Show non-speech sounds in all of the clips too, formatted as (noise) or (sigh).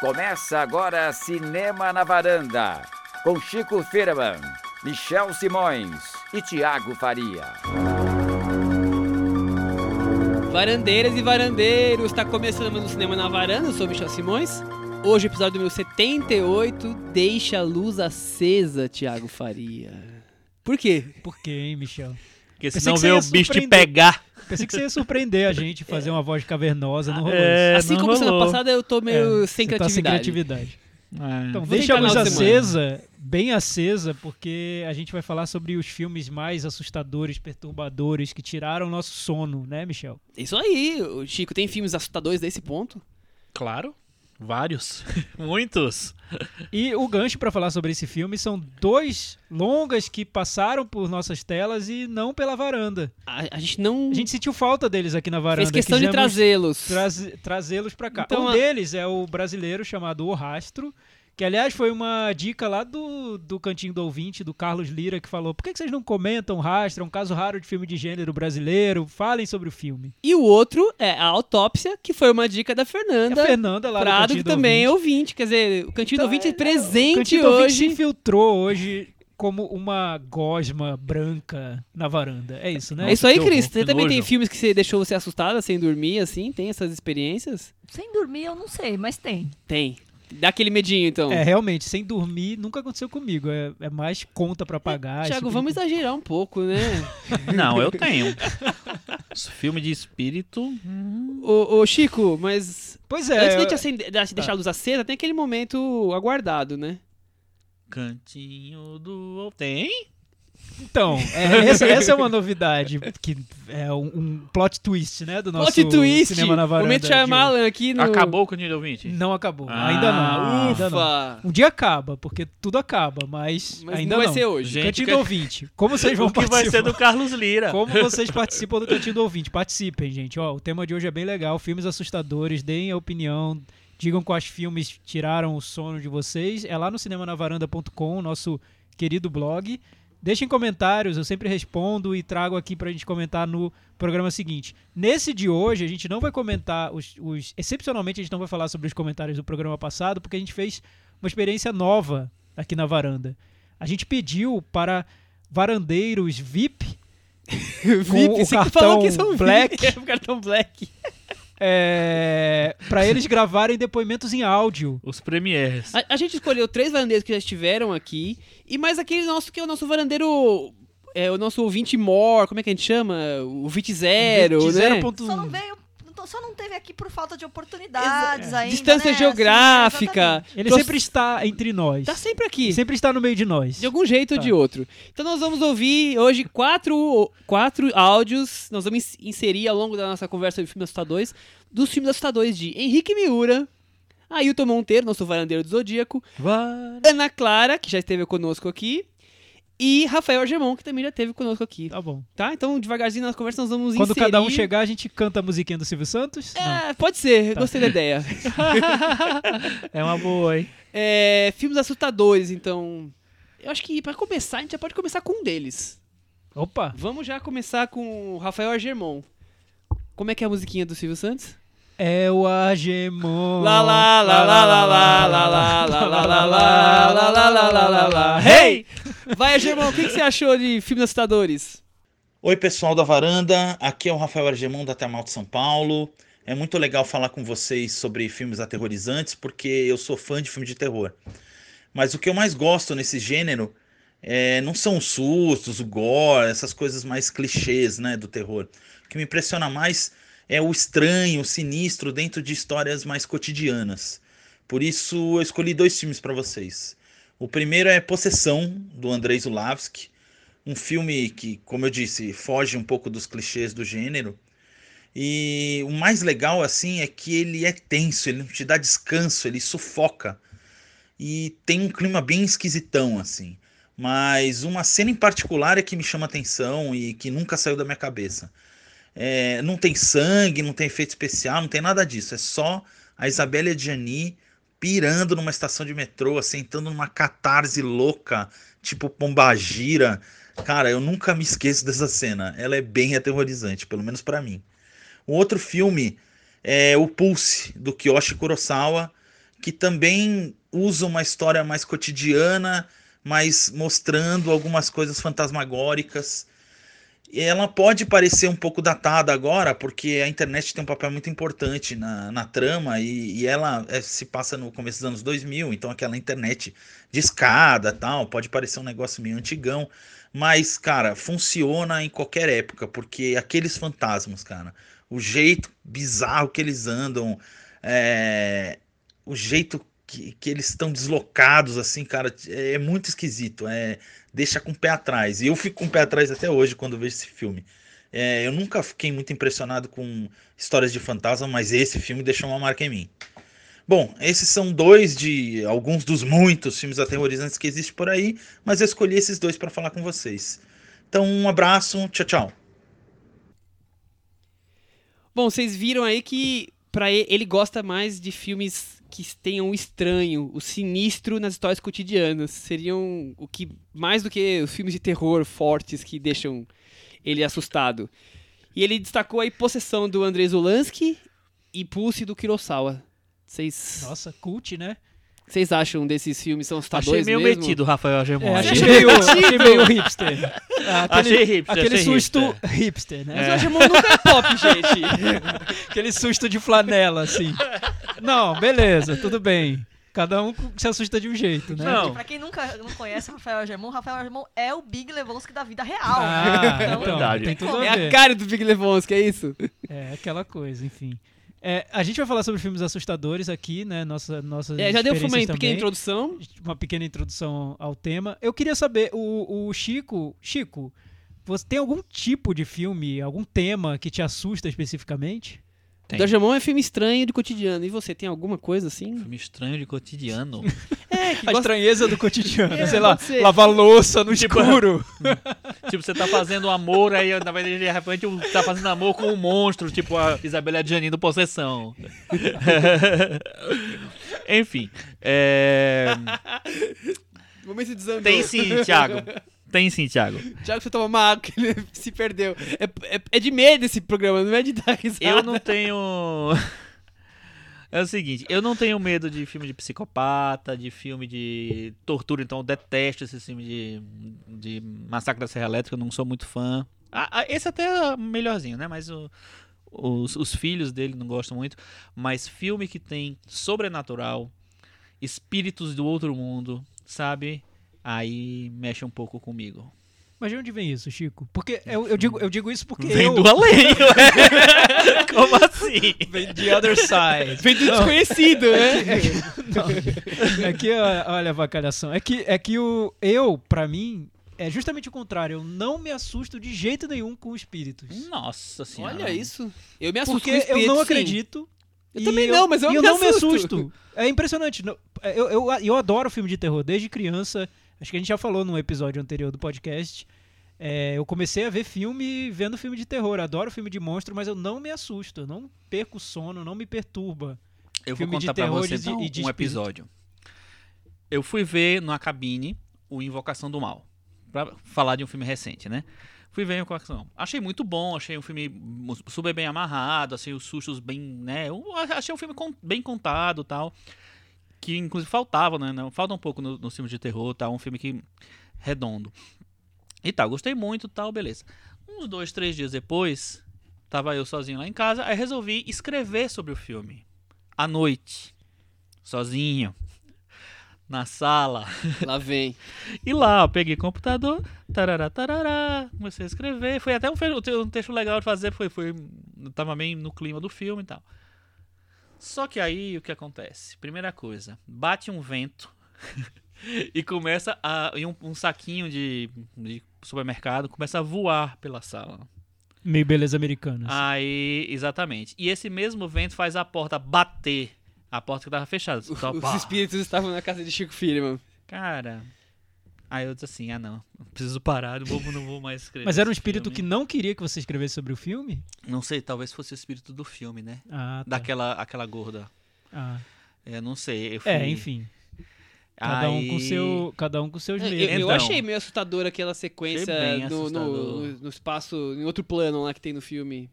Começa agora Cinema na Varanda, com Chico Firman, Michel Simões e Tiago Faria. Varandeiras e varandeiros, está começando mais um Cinema na Varanda, eu sou o Michel Simões. Hoje, episódio número 78, Deixa a Luz Acesa, Tiago Faria. Por quê? Por quê, hein, Michel? Porque senão vê o bicho te pegar. Pensei que você ia surpreender a gente, fazer uma voz cavernosa, não rolou É, assim não como semana rolou. passada, eu tô isso. meio É, sem você tá sem criatividade. criatividade. É. Então, deixa a luz semana. acesa, bem acesa, porque a gente vai falar sobre os filmes mais assustadores, perturbadores, que tiraram o nosso sono, né, Michel? Isso aí, o Chico, tem filmes assustadores desse ponto? Claro, vários, (laughs) muitos. E o gancho pra falar sobre esse filme são dois longas que passaram por nossas telas e não pela varanda. A, a gente não A gente sentiu falta deles aqui na varanda. fez questão de quisemos trazê-los. traz- trazê-los pra cá. Então, um a- deles é o brasileiro chamado O Rastro, que aliás foi uma dica lá do, do Cantinho do Ouvinte, do Carlos Lira, que falou: por que que vocês não comentam Rastro? É um caso raro de filme de gênero brasileiro. Falem sobre o filme. E o outro é a Autópsia, que foi uma dica da Fernanda. a Fernanda lá do Prado, Cantinho que do também é Ouvinte. Quer dizer, o Cantinho do Então, Ouvinte é é, O presente Cantinho do Ouvinte se hoje. infiltrou hoje como uma gosma branca na varanda. É isso, né? É isso aí, Cris. Você também tem filmes que você deixou você assustada sem dormir, assim? Tem essas experiências? Sem dormir, eu não sei, mas tem. Tem. Dá aquele medinho, então. É, realmente, sem dormir nunca aconteceu comigo. É, é mais conta pra pagar. Tiago, tipo de vamos exagerar um pouco, né? (laughs) Não, eu tenho. Filme de espírito. ô, ô, Chico, mas Pois é. antes de eu- gente acender, de deixar a luz acesa, tem aquele momento aguardado, né? Cantinho do. Tem? Então, é, essa, essa é uma novidade, que é um, um plot twist, né, do nosso Plot twist! cinema na varanda. Momento Shyamalan aqui no... Acabou o Cantinho do Ouvinte? hoje. Não acabou, Ah, ainda não, ainda não. Ufa! Um dia acaba, porque tudo acaba, mas, Mas ainda não não. vai ser hoje. Gente, Cantinho que- do ouvinte, como vocês (laughs) vão O que vai participar? ser do Carlos Lira? Como vocês participam do Cantinho do Ouvinte? Participem, gente. Ó, o tema de hoje é bem legal. Filmes assustadores, deem a opinião. Digam quais filmes tiraram o sono de vocês. É lá no cinemanavaranda.com, nosso querido blog. Deixem comentários, eu sempre respondo e trago aqui pra gente comentar no programa seguinte. Nesse de hoje, a gente não vai comentar os, os- Excepcionalmente, a gente não vai falar sobre os comentários do programa passado, porque a gente fez uma experiência nova aqui na varanda. A gente pediu para varandeiros VIP (laughs) VIP, você que falou cartão que são Black. VIP. (laughs) o cartão Black. É, para eles gravarem depoimentos em áudio. Os premiers. A, a gente escolheu três varandeiros que já estiveram aqui e mais aquele nosso que é o nosso varandeiro... É o nosso ouvinte more, como é que a gente chama? O ouvinte zero, De né? 0.1. Só não veio. Não Só não teve aqui por falta de oportunidades ainda. Distância né? geográfica. Ele Trouxe- sempre está entre nós. Tá sempre aqui. Sempre está no meio de nós. De algum jeito ou Tá. de outro. Então nós vamos ouvir hoje quatro, quatro áudios. Nós vamos ins- inserir ao longo da nossa conversa de filmes assustadores dos filmes assustadores de Henrique Miura, Ailton Monteiro, nosso varandeiro do Zodíaco, Ana Clara, que já esteve conosco aqui, e Rafael Argemon, que também já esteve conosco aqui. Tá bom. Tá? Então, devagarzinho nas conversas, nós vamos Quando inserir... cada um chegar, a gente canta a musiquinha do Silvio Santos? Não. É, pode ser. Tá. Gostei da ideia. (laughs) É uma boa, hein? É, filmes assustadores, então... Eu acho que, pra começar, a gente já pode começar com um deles. Opa! Vamos já começar com o Rafael Argemon. Como é que é a musiquinha do Silvio Santos? É o Agemon. Lá, lá, lá, lá, lá, lá, lá, lá, lá, lá, lá, lá, lá, lá, lá, lá, lá, lá. Hey! Vai, Argemon, o que você achou de filmes assustadores? Oi, pessoal da varanda. Aqui é o Rafael Argemão da Termal de São Paulo. É muito legal falar com vocês sobre filmes aterrorizantes, porque eu sou fã de filme de terror. Mas o que eu mais gosto nesse gênero é, não são os sustos, o gore, essas coisas mais clichês né, do terror. O que me impressiona mais é o estranho, o sinistro dentro de histórias mais cotidianas. Por isso eu escolhi dois filmes para vocês. O primeiro é Possessão, do Andrei Zulavsky um filme que, como eu disse, foge um pouco dos clichês do gênero. E o mais legal assim é que ele é tenso, ele não te dá descanso, ele sufoca. E tem um clima bem esquisitão assim. Mas uma cena em particular é que me chama atenção e que nunca saiu da minha cabeça. É, não tem sangue, não tem efeito especial, não tem nada disso. É só a Isabelle Adjani pirando numa estação de metrô, sentando numa catarse louca, tipo Pombagira. Cara, eu nunca me esqueço dessa cena. Ela é bem aterrorizante, pelo menos pra mim. Um outro filme é O Pulse, do Kiyoshi Kurosawa, que também usa uma história mais cotidiana, mas mostrando algumas coisas fantasmagóricas. Ela pode parecer um pouco datada agora, porque a internet tem um papel muito importante na, na trama e, e ela é, se passa no começo dos anos 2000, então aquela internet de escada tal, pode parecer um negócio meio antigão, mas, cara, funciona em qualquer época, porque aqueles fantasmas, cara, o jeito bizarro que eles andam, é, o jeito que, que eles estão deslocados, assim, cara, é muito esquisito. É, deixa com o pé atrás. E eu fico com o pé atrás até hoje quando vejo esse filme. É, eu nunca fiquei muito impressionado com histórias de fantasma, mas esse filme deixou uma marca em mim. Bom, esses são dois de alguns dos muitos filmes aterrorizantes que existem por aí, mas eu escolhi esses dois para falar com vocês. Então, um abraço, tchau, tchau. Bom, vocês viram aí que para ele, ele gosta mais de filmes que tenham o estranho, o sinistro nas histórias cotidianas. Seriam o que mais do que os filmes de terror fortes que deixam ele assustado. E ele destacou aí Possessão do Andrei Zulansky e Pulse do Kurosawa. Vocês Nossa, cult, né? Vocês acham desses filmes são assustadores Achei meio mesmo? metido, Rafael Agemon. É, achei, meio, achei meio hipster. (laughs) Ah, Achei hipster, Aquele achei susto hipster. hipster, né? Mas o Agemon nunca é pop, gente. (laughs) Aquele susto de flanela, assim. Não, beleza, tudo bem. Cada um se assusta de um jeito, né? Não. Pra quem nunca não conhece o Rafael Agemon, Rafael Agemon é o Big Lebowski da vida real. Ah, Então, então, Verdade. tem tudo a É a cara do Big Lebowski, é isso? É aquela coisa, enfim. É, a gente vai falar sobre filmes assustadores aqui, né? Nossa, nossas É, já deu uma pequena também. introdução. uma pequena introdução ao tema. Eu queria saber, o, o Chico, Chico, você tem algum tipo de filme, algum tema que te assusta especificamente? Tem. Do Agemon é filme estranho de cotidiano. E você tem alguma coisa assim? Filme estranho de cotidiano. (laughs) É, que A gosta... estranheza do cotidiano, É, sei lá, ser. lavar louça no Tipo, escuro. (laughs) tipo, você tá fazendo amor, aí na verdade de repente tá fazendo amor com um monstro, tipo a Isabela Gianni do Possessão. (laughs) Enfim. É... Momento de desandou. Tem sim, Thiago. Tem sim, Thiago. Tiago, você toma uma água que ele (laughs) se perdeu. É, é, é de medo esse programa, não é de dar risada. Eu não tenho. É o seguinte, eu não tenho medo de filme de psicopata, de filme de tortura, então eu detesto esse filme de, de Massacre da Serra Elétrica, eu não sou muito fã. Ah, ah, esse até é melhorzinho, né? Mas o- os, os filhos dele não gostam muito. Mas filme que tem sobrenatural, espíritos do outro mundo, sabe? Aí mexe um pouco comigo. Mas de onde vem isso, Chico? Porque eu, eu digo, eu digo isso porque Vem eu... do além, ué. (laughs) Como assim? Vem the other side. Vem do desconhecido, né? É que, ó, olha a vacalhação. É que, é que o eu, pra mim, é justamente o contrário. Eu não me assusto de jeito nenhum com espíritos. Nossa senhora. Olha isso. Eu me assusto Porque com eu espírito, não sim. acredito. Eu e também não, mas eu me eu não me assusto. assusto. É impressionante. Não- Eu, eu, eu adoro filme de terror desde criança. Acho que a gente já falou no episódio anterior do podcast. É, eu comecei a ver filme vendo filme de terror. Adoro filme de monstro, mas eu não me assusto. Eu não perco o sono, não me perturba. Eu vou Filme de contar pra terror você e de- então, e de um episódio. Eu fui ver na cabine o Invocação do Mal. Pra falar de um filme recente, né? Fui ver Invocação. do Mal. Achei muito bom, achei um filme super bem amarrado, achei os sustos bem, né? Achei um filme bem contado tal. Que inclusive faltava, né? Não, falta um pouco no, no filme de terror, tal. Um filme que redondo. E tal, gostei muito tal, beleza. Uns dois, três dias depois, tava eu sozinho lá em casa, aí resolvi escrever sobre o filme. À noite. Sozinho. Na sala. Lá vem. (laughs) E lá, eu peguei o computador, tarará, tarará, comecei a escrever. Foi até um, um texto legal de fazer, foi, foi, tava bem no clima do filme e tal. Só que aí o que acontece? Primeira coisa, bate um vento (laughs) e começa a. E um, um saquinho de, de supermercado começa a voar pela sala. Meio beleza americana. Ah, Aí, exatamente. E esse mesmo vento faz a porta bater. A porta que tava fechada. Os pá. espíritos estavam na casa de Chico Firman. Cara. Aí eu disse assim: ah, não. Preciso parar, não vou, não vou mais escrever. Mas era um espírito que filme. não queria que você escrevesse sobre o filme? Não sei, talvez fosse o espírito do filme, né? Ah, tá. Daquela aquela gorda. Ah. É, não sei. Eu fui... É, enfim. Cada um com seu, cada um com seus Eu, medos. eu Então. achei meio assustador aquela sequência no, no- no espaço, em outro plano lá que tem no filme.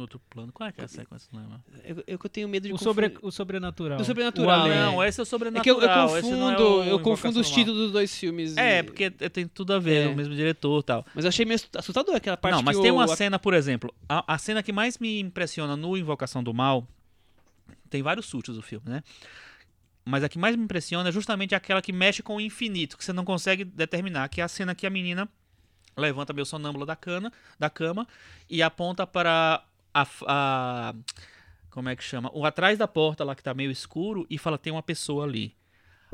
No outro plano. Qual é que é a sequência? Não lembro. Eu, eu que tenho medo de O, sobre, o sobrenatural. Do sobrenatural, O além. é. Não, esse é o É que eu, sobrenatural. eu não é confundo, o eu confundo os títulos dos dois filmes. É, e- porque tem tudo a ver, É. o mesmo diretor e tal. Mas eu achei meio assustador aquela parte não, mas que tem o- uma a- cena, por exemplo, a, a cena que mais me impressiona no Invocação do Mal, tem vários sustos do filme, né? Mas a que mais me impressiona é justamente aquela que mexe com o infinito, que você não consegue determinar, que é a cena que a menina levanta meio sonâmbula da, cana, da cama e aponta para a, a- como é que chama? O atrás da porta lá que tá meio escuro e fala tem uma pessoa ali.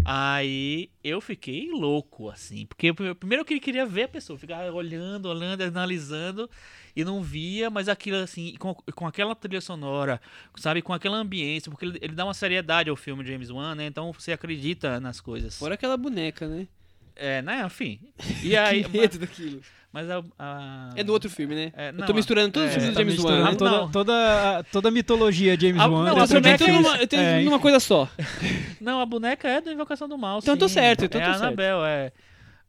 Aí eu fiquei louco, assim, porque primeiro eu queria ver a pessoa, ficar olhando, olhando, analisando e não via, mas aquilo assim, com, com aquela trilha sonora, sabe, com aquela ambiência, porque ele, ele dá uma seriedade ao filme James Wan, né? Então você acredita nas coisas. Fora aquela boneca, né? É, né? Enfim. (laughs) E aí, medo daquilo. Mas a, a- É do outro filme, né? É, eu não, tô misturando todos é, os filmes do James Wan. misturando né? toda, Não. toda, a- toda a mitologia James Ah, Wan. não, Nossa, dentro eu de tenho filme. numa, eu tenho É, numa coisa só. (laughs) Não, a boneca é da Invocação do Mal. Então eu tô sim. certo, então é eu tô a certo. Anabel, é.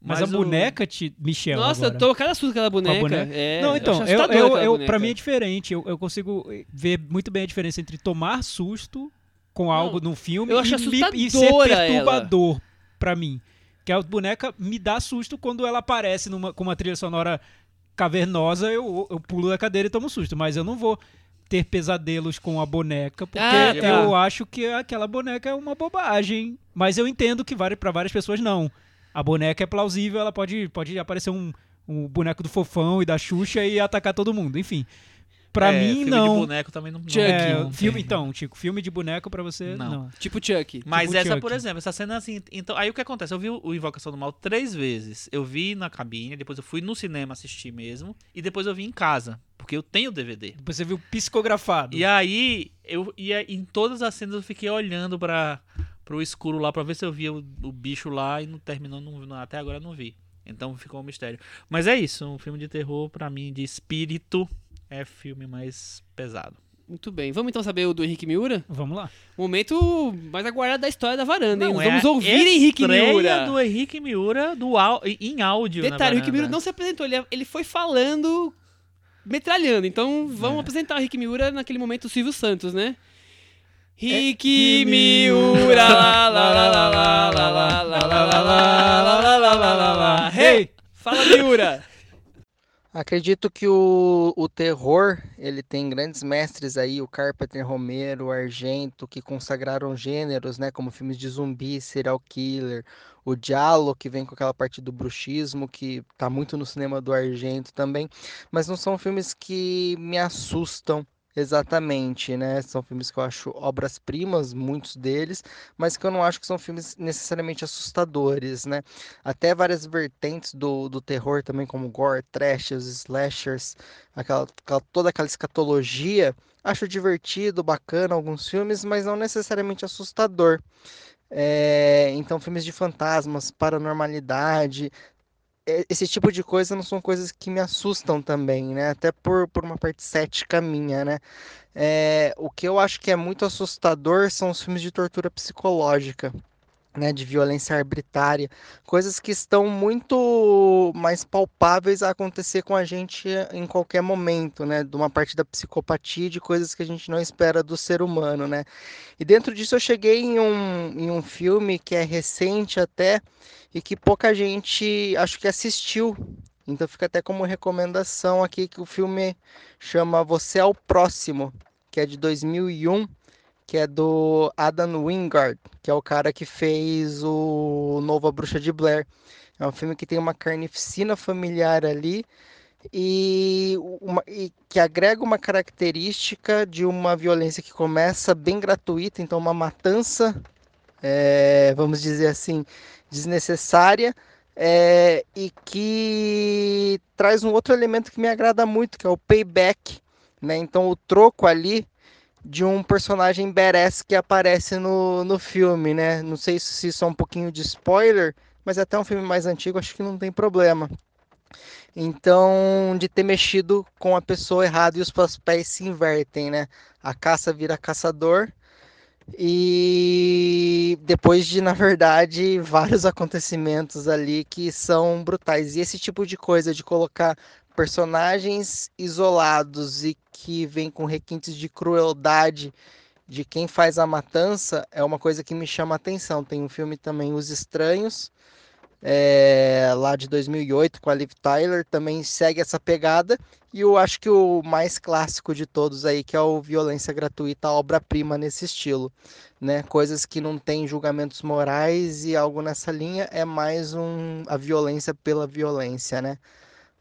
Mas, a o- boneca, te, Michel. Nossa, agora. eu tô cada susto com aquela boneca. boneca? É, Não, então, eu, eu, eu, boneca. pra mim é diferente. Eu, eu consigo ver muito bem a diferença entre tomar susto com algo num filme eu e, e ser perturbador pra mim. Que a boneca me dá susto quando ela aparece numa, com uma trilha sonora cavernosa, eu, eu pulo da cadeira e tomo susto. Mas eu não vou ter pesadelos com a boneca, porque Ah, tá. eu acho que aquela boneca é uma bobagem. Mas eu entendo que pra várias pessoas não. A boneca é plausível, ela pode, pode aparecer um, um boneco do fofão e da Xuxa e atacar todo mundo. Enfim. Pra é, mim, filme não. de boneco também não. Chuck. É, não filme, então, Chico, filme de boneco pra você, Não. não. Tipo Chuck. Mas Tipo essa, Chuck. por exemplo, essa cena assim. Então, aí o que acontece? Eu vi o Invocação do Mal três vezes. Eu vi na cabine, depois eu fui no cinema assistir mesmo, e depois eu vi em casa, porque eu tenho DVD. Depois você viu psicografado. E aí, eu ia em todas as cenas eu fiquei olhando para pro escuro lá pra ver se eu via o, o bicho lá e não terminou, não, não- até agora eu não vi. Então ficou um mistério. Mas é isso, um filme de terror pra mim de espírito é filme mais pesado. Muito bem. Vamos então saber o do Henrique Miura? Vamos lá. Momento mais aguardado da história da varanda, hein? Não, Nós é vamos ouvir Henrique Miura. do Henrique Miura do au- em áudio. na Detalhe, o Henrique. Miura não se apresentou, ele, ele foi falando, metralhando. Então vamos É. apresentar o Henrique Miura naquele momento o Silvio Santos, né? Henrique que Miura, lá, lá, lá, lá, lá, lá, lá, lá, lá, lá, lá, lá, lá, lá, lá, lá. Hey! Fala, Miura! Acredito que o, o terror, ele tem grandes mestres aí, o Carpenter Romero, o Argento, que consagraram gêneros, né, como filmes de zumbi, serial killer, o Giallo, que vem com aquela parte do bruxismo, que tá muito no cinema do Argento também, mas não são filmes que me assustam exatamente, né? São filmes que eu acho obras-primas, muitos deles, mas que eu não acho que são filmes necessariamente assustadores, né? Até várias vertentes do, do terror também, como gore, trash, os slashers, aquela, aquela- toda aquela escatologia, acho divertido, bacana alguns filmes, mas não necessariamente assustador. É, então, filmes de fantasmas, paranormalidade, esse tipo de coisa não são coisas que me assustam também, né? Até por, por uma parte cética minha, né? É, o que eu acho que é muito assustador são os filmes de tortura psicológica, né? De violência arbitrária, coisas que estão muito mais palpáveis a acontecer com a gente em qualquer momento, né? De uma parte da psicopatia, de coisas que a gente não espera do ser humano, né? E dentro disso eu cheguei em um, em um filme que é recente até e que pouca gente acho que assistiu. Então fica até como recomendação aqui que o filme chama Você é o Próximo, que é de 2001, que é do Adam Wingard, que é o cara que fez o Nova Bruxa de Blair. É um filme que tem uma carnificina familiar ali e, uma- e que agrega uma característica de uma violência que começa bem gratuita, então uma matança, é, vamos dizer assim, desnecessária, é, e que traz um outro elemento que me agrada muito, que é o payback, né? Então o troco ali de um personagem badass que aparece no, no filme, né? Não sei se isso é um pouquinho de spoiler, mas até um filme mais antigo, acho que não tem problema. Então, de ter mexido com a pessoa errada e os papéis se invertem, né? A caça vira caçador e depois de, na verdade, vários (laughs) acontecimentos ali que são brutais. E esse tipo de coisa de colocar personagens isolados e que vêm com requintes de crueldade de quem faz a matança é uma coisa que me chama a atenção. Tem um filme também, Os Estranhos, é, lá de 2008, com a Liv Tyler, também segue essa pegada. E eu acho que o mais clássico de todos aí, que é o Violência Gratuita, obra-prima nesse estilo. Né? Coisas que não têm julgamentos morais e algo nessa linha é mais um, a violência pela violência, né?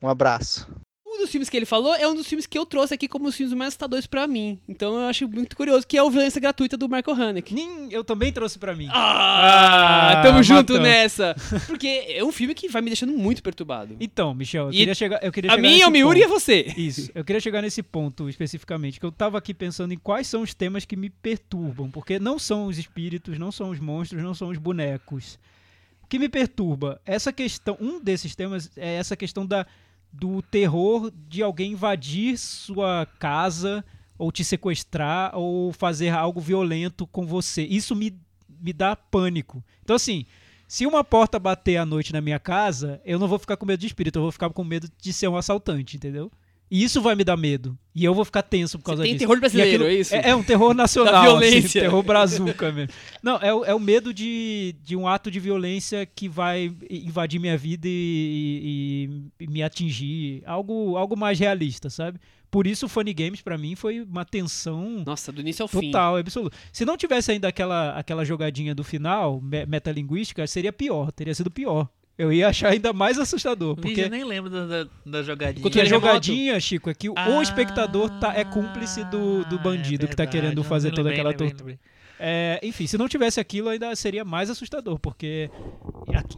Um abraço. Um dos filmes que ele falou é um dos filmes que eu trouxe aqui como os filmes mais assustadores pra mim. Então eu acho muito curioso, que é o Violência Gratuita do Michael Haneke. Nem- eu também trouxe pra mim. Ah, Ah, tamo junto nessa. Porque é um filme que vai me deixando muito perturbado. Então, Michel, eu E queria chegar, eu queria A chegar mim é o Miuri e você. Isso, eu queria chegar nesse ponto especificamente, que eu tava aqui pensando em quais são os temas que me perturbam, porque não são os espíritos, não são os monstros, não são os bonecos. O que me perturba, essa questão, um desses temas é essa questão da, do terror de alguém invadir sua casa ou te sequestrar ou fazer algo violento com você. Isso me, me dá pânico. Então assim, se uma porta bater à noite na minha casa, eu não vou ficar com medo de espírito, eu vou ficar com medo de ser um assaltante, entendeu? E isso vai me dar medo. E eu vou ficar tenso por causa tem disso. terror brasileiro, é isso? É, é um terror (laughs) nacional. Da assim, violência. terror brazuca mesmo. Não, é, é o medo de, de um ato de violência que vai invadir minha vida e, e- e me atingir. Algo, algo mais realista, sabe? Por isso o Funny Games, pra mim, foi uma tensão Nossa, do início ao fim. Total, absoluto. Se não tivesse ainda aquela, aquela jogadinha do final, me- metalinguística, seria pior, teria sido pior. Eu ia achar ainda mais assustador, Porque... porque Eu nem lembro da, da, da jogadinha. porque a Controle remoto. jogadinha, Chico, é que o Ah, espectador tá, é cúmplice do, do bandido é que tá verdade, querendo fazer lembrei, toda aquela tortura. É, enfim, se não tivesse aquilo, ainda seria mais assustador, porque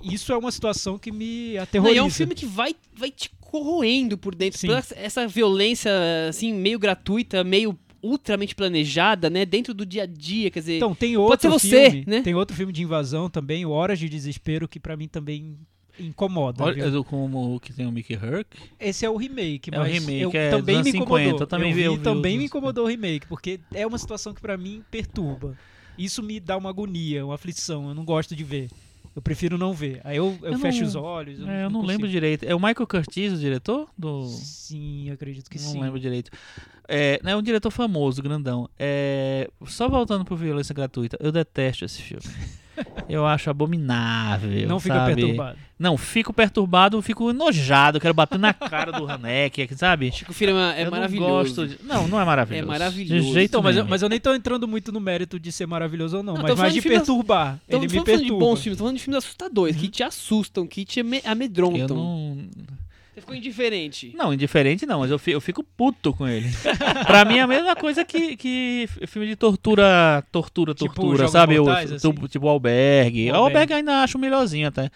isso é uma situação que me Não, aterroriza. e é um filme que vai, vai te corroendo por dentro. Sim. Essa violência, assim, meio gratuita, meio ultramente planejada, né? Dentro do dia a dia, quer dizer... Então, tem outro ser você, filme, né? tem outro filme de invasão também, o Horas de Desespero, que pra mim também incomoda. viu? Olha, é do- como o que tem o Mickey Herc. Esse é o remake, É o mas remake, eu é também me incomodou. 50, eu também vi- vi, eu vi também me incomodou o remake, porque é uma situação que pra mim perturba. Isso me dá uma agonia, uma aflição, eu não gosto de ver. Eu prefiro não ver. Aí eu, eu, Eu fecho não- os olhos. É, eu não lembro consigo. direito. É o Michael Curtis, o diretor? Do... Sim, acredito que não sim. lembro direito. É, é um diretor famoso, grandão. É, só voltando pro Violência Gratuita, eu detesto esse filme. (laughs) Eu acho abominável. Não fica sabe? perturbado. Não, fico perturbado, fico enojado, quero bater na cara do Haneck, sabe? Chico Firma é Eu não maravilhoso. gosto de- Não, não é maravilhoso. É maravilhoso. De jeito Então, mas eu, mas eu nem tô entrando muito no mérito de ser maravilhoso ou não, Não, mas tô mais falando de de perturbar. Então, Ele não me estamos falando de bons filmes, estamos falando de filmes assustadores, que te assustam, que te ame- amedrontam. Eu não. Você ficou indiferente. Não, indiferente não, mas eu fico, eu fico puto com ele. (laughs) pra mim é a mesma coisa que, que filme de tortura, tortura, Tipo tortura, sabe? Mortais, o, assim? tipo, tipo o Albergue. O Albergue. Albergue ainda acho melhorzinho até.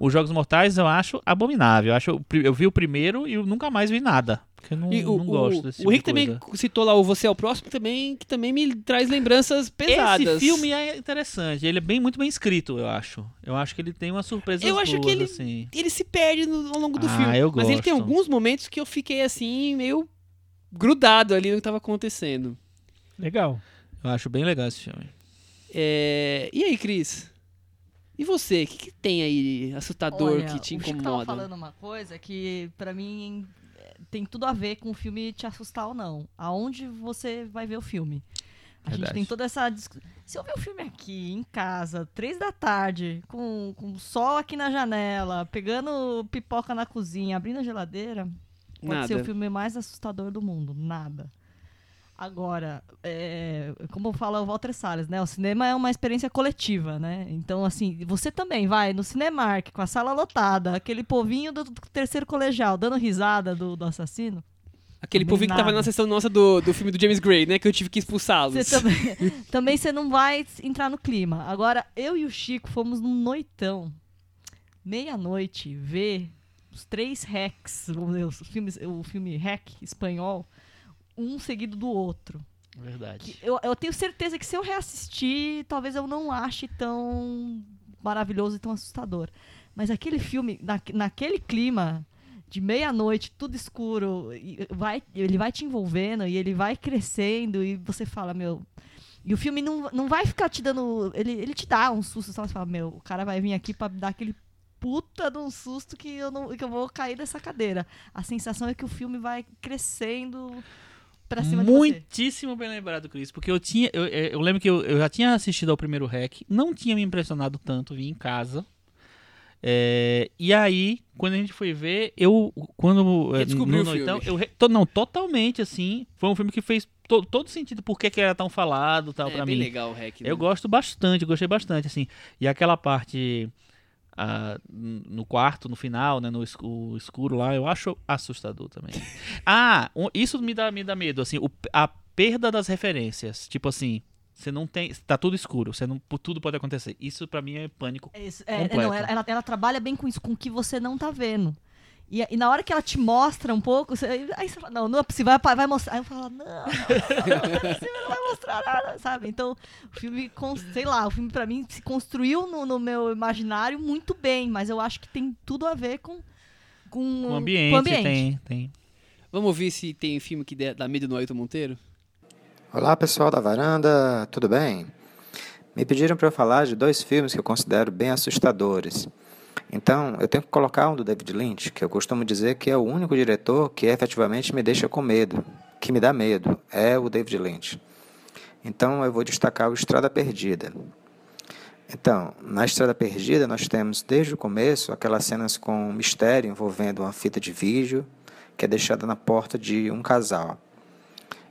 Os Jogos Mortais eu acho abominável. Eu, acho, eu vi o primeiro e eu nunca mais vi nada. Porque eu não, E o, não gosto desse o tipo Rick também citou lá o Você é o Próximo, também, que também me traz lembranças pesadas. Esse filme é interessante. Ele é bem, muito bem escrito, eu acho. Eu acho que ele tem uma surpresa Eu acho que ele- assim. Ele se perde no- ao longo do Ah, filme. eu Mas ele tem gosto. alguns momentos que eu fiquei assim, meio grudado ali no que tava acontecendo. Legal. Eu acho bem legal esse filme. É, E aí, Cris? E você? O que, que tem aí assustador Olha, que te o Chico tava incomoda? falando uma coisa que, pra mim, tem tudo a ver com o filme te assustar ou não. Aonde você vai ver o filme. A gente Verdade. tem toda essa discussão. Se eu ver o filme aqui, em casa, três da tarde, com, com sol aqui na janela, pegando pipoca na cozinha, abrindo a geladeira, pode Nada. ser o filme mais assustador do mundo. Nada. Agora, é, como fala o Walter Salles, né? O cinema é uma experiência coletiva, né? Então, assim, você também vai no Cinemark com a sala lotada, aquele povinho do, terceiro colegial dando risada do, do assassino. Aquele Também povinho que tava nada. na sessão nossa do, do filme do James Gray, né? Que eu tive que expulsá-los. Você também, (laughs) também você não vai entrar no clima. Agora, eu e o Chico fomos num noitão, meia-noite, ver os três hacks, vamos dizer, os filmes, o filme hack espanhol, um seguido do outro. Verdade. Que Eu, eu tenho certeza que se eu reassistir, talvez eu não ache tão maravilhoso e tão assustador. Mas aquele filme, na, naquele clima de meia-noite, tudo escuro, e vai, ele vai te envolvendo e ele vai crescendo e você fala, meu. E o filme não, não vai ficar te dando. Ele, ele te dá um susto, você fala, meu, o cara vai vir aqui pra dar aquele puta de um susto que eu, não, que eu vou cair dessa cadeira. A sensação é que o filme vai crescendo pra cima de você. Muitíssimo bem lembrado, Cris, porque eu tinha. Eu, eu- eu lembro que eu, eu já tinha assistido ao primeiro REC, não tinha me impressionado tanto, vim em casa. É, e aí, quando a gente foi ver, eu. Quando. é, Redescobriu no o filme. Noitão, eu to- não, totalmente, assim. Foi um filme que fez to- todo sentido por que que era tão falado tal, é pra bem mim. legal o REC. né? Eu gosto bastante, gostei bastante, assim. E aquela parte n- no quarto, no final, né, no escu- o escuro lá, eu acho assustador também. (laughs) ah, um- isso me dá, me dá medo, assim, o- a perda das referências. Tipo assim, você não tem, tá tudo escuro, você não, tudo pode acontecer. Isso pra mim é pânico. É é, é, Completo. não, ela, ela- ela trabalha bem com isso, com o que você não tá vendo. E, e na hora que ela te mostra um pouco, você, aí você fala, não, não é possível, vai, vai mostrar. Aí eu falo, não, não, não, não é possível, não vai mostrar nada, sabe? Então, o filme, sei lá, o filme pra mim se construiu no, no meu imaginário muito bem, mas eu acho que tem tudo a ver com, com, O ambiente, com o ambiente. tem, tem. Vamos ver se tem filme que dá medo no Ailton Monteiro? Olá pessoal da varanda, tudo bem? Me pediram para eu falar de dois filmes que eu considero bem assustadores. Então, eu tenho que colocar um do David Lynch, que eu costumo dizer que é o único diretor que efetivamente me deixa com medo, que me dá medo, é o David Lynch. Então, eu vou destacar o Estrada Perdida. Então, na Estrada Perdida, nós temos desde o começo aquelas cenas com mistério envolvendo uma fita de vídeo que é deixada na porta de um casal.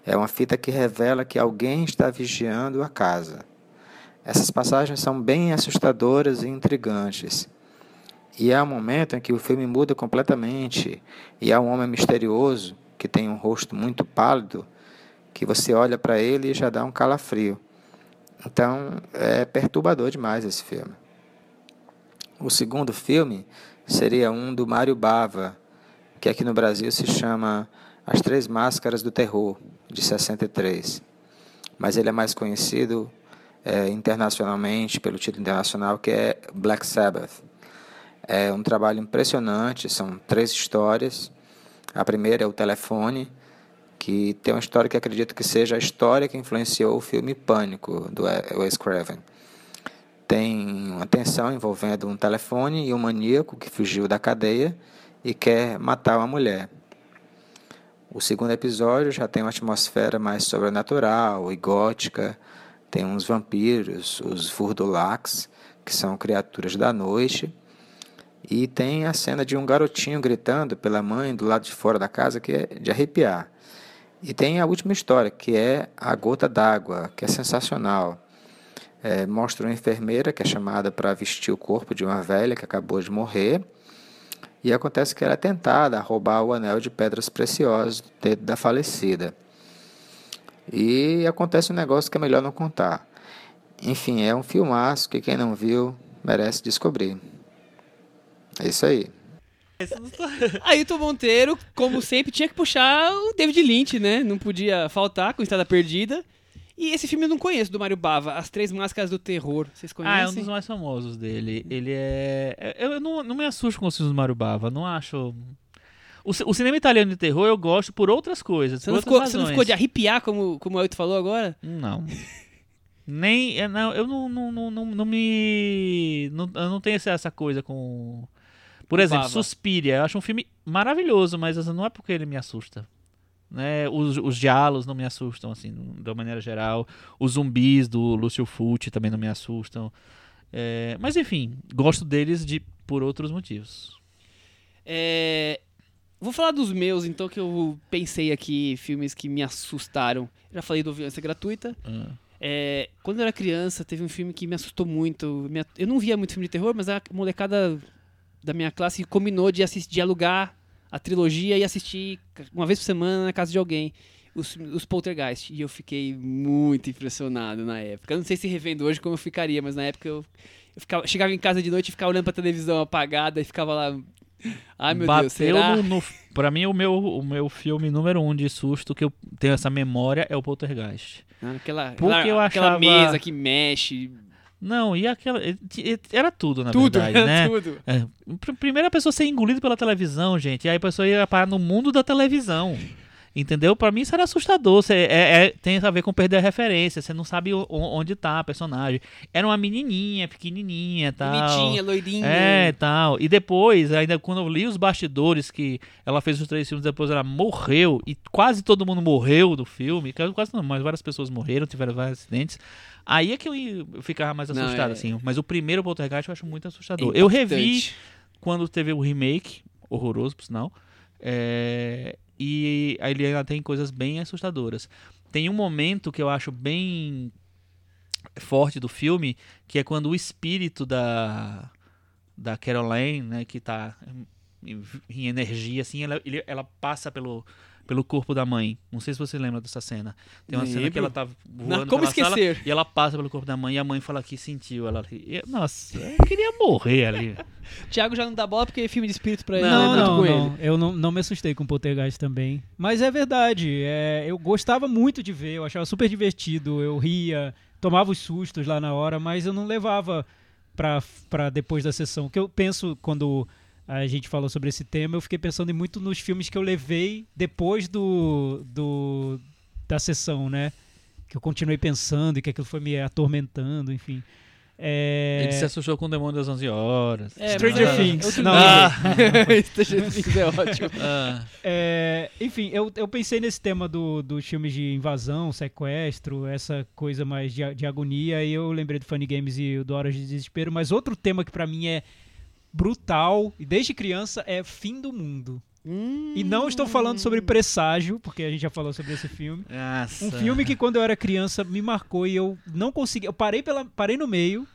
É uma fita que revela que alguém está vigiando a casa. Essas passagens são bem assustadoras e intrigantes. E há um momento em que o filme muda completamente e há um homem misterioso que tem um rosto muito pálido que você olha para ele e já dá um calafrio. Então é perturbador demais esse filme. O segundo filme seria um do Mário Bava, que aqui no Brasil se chama As Três Máscaras do Terror, de 63. Mas ele é mais conhecido é, internacionalmente, pelo título internacional, que é Black Sabbath. É um trabalho impressionante, são três histórias. A primeira é o telefone, que tem uma história que acredito que seja a história que influenciou o filme Pânico, do Wes Craven. Tem uma tensão envolvendo um telefone e um maníaco que fugiu da cadeia e quer matar uma mulher. O segundo episódio já tem uma atmosfera mais sobrenatural e gótica, tem uns vampiros, os Vurdulax, que são criaturas da noite, e tem a cena de um garotinho gritando pela mãe do lado de fora da casa, que é de arrepiar. E tem a última história, que é A Gota d'Água, que é sensacional. É, mostra uma enfermeira que é chamada para vestir o corpo de uma velha que acabou de morrer. E acontece que ela é tentada a roubar o anel de pedras preciosas do dedo da falecida. E acontece um negócio que é melhor não contar. Enfim, é um filmaço que quem não viu merece descobrir. É isso aí. Ailton Monteiro, como sempre, tinha que puxar o David Lynch, né? Não podia faltar com Estrada Perdida. E esse filme eu não conheço, do Mário Bava, As Três Máscaras do Terror. Vocês conhecem? Ah, é um dos mais famosos dele. Ele é. é- Eu não, não me assusto com os filmes do Mário Bava, não acho. O, o cinema italiano de terror eu gosto por outras coisas. Você por não, outras ficou, você não ficou de arrepiar, como, como o Ailton falou agora? Não. Nem. é, Não, eu não, não, não, não, não me. Não, eu não tenho essa, essa coisa com. Por exemplo, Bava. Suspiria. Eu acho um filme maravilhoso, mas assim, não é porque ele me assusta. Né? Os, os diálogos não me assustam, assim, de uma maneira geral. Os zumbis do Lúcio Fulci também não me assustam. É, mas enfim, gosto deles de, por outros motivos. É, Vou falar dos meus, então, que eu pensei aqui, filmes que me assustaram. Já falei do Violência Gratuita. Ah. É, quando eu era criança, teve um filme que me assustou muito. Eu não via muito filme de terror, mas a molecada da minha classe combinou de assistir, de alugar a trilogia e assistir uma vez por semana na casa de alguém. Os, os Poltergeist. E eu fiquei muito impressionado na época. Eu não sei se revendo hoje como eu ficaria, mas na época eu, eu ficava, chegava em casa de noite e ficava olhando pra televisão apagada e ficava lá. Ai meu Bateu Deus, será? no, no. Pra mim, o meu, o meu filme número um de susto que eu tenho essa memória é o Poltergeist. Ah, Aquela, Porque aquela, eu aquela achava- mesa que mexe. Não, e aquela. Era tudo, na tudo, verdade, né? tudo. É, pr- primeiro a pessoa ser engolida pela televisão, gente, e aí a pessoa ia parar no mundo da televisão. Entendeu? Pra mim isso era assustador. Você, é, é- tem a ver com perder a referência. Você não sabe o- onde tá a personagem. Era uma menininha, pequenininha tal. Bonitinha, loirinha. É, tal. E depois, ainda quando eu li os bastidores que ela fez os três filmes, depois ela morreu. E quase todo mundo morreu do filme. Quase não, mas várias pessoas morreram, tiveram vários acidentes. Aí é que eu ficava mais Não, assustado, é- assim. Mas o primeiro Poltergeist eu acho muito assustador. É eu revi quando teve o remake, horroroso, por sinal. É, e ele ainda tem coisas bem assustadoras. Tem um momento que eu acho bem forte do filme, que é quando o espírito da da Caroline, né, que tá em, em energia assim, ela, ele- ela passa pelo pelo corpo da mãe. Não sei se você lembra dessa cena. Tem uma cena que Lembro. ela tá voando Não, como pela sala esquecer? e ela passa pelo corpo da mãe e a mãe fala que sentiu ela. Nossa, eu queria morrer ali. (laughs) Thiago já não dá bola porque é filme de espírito pra ele. Não, né? não, com não. ele. Eu não, não me assustei com o Poltergeist também. Mas é verdade. é, eu gostava muito de ver, eu achava super divertido. Eu ria, tomava os sustos lá na hora, mas eu não levava pra, pra depois da sessão. O que eu penso quando a gente falou sobre esse tema, eu fiquei pensando em muito nos filmes que eu levei depois do, do da sessão, né? Que eu continuei pensando e que aquilo foi me atormentando, enfim. É... Ele se assustou com o demônio das 11 horas. É, Stranger mas é Things. outro Não, nível. (laughs) Stranger Things é ótimo. (laughs) Ah, É, enfim, eu, eu pensei nesse tema do, dos filmes de invasão, sequestro, essa coisa mais de, de agonia, e eu lembrei do Funny Games e do Horas de Desespero, mas outro tema que pra mim é brutal, e desde criança, é Fim do Mundo. E não estou falando sobre Presságio, porque a gente já falou sobre esse filme. nossa. Um filme que quando eu era criança me marcou e eu não consegui. Eu parei, pela, parei no meio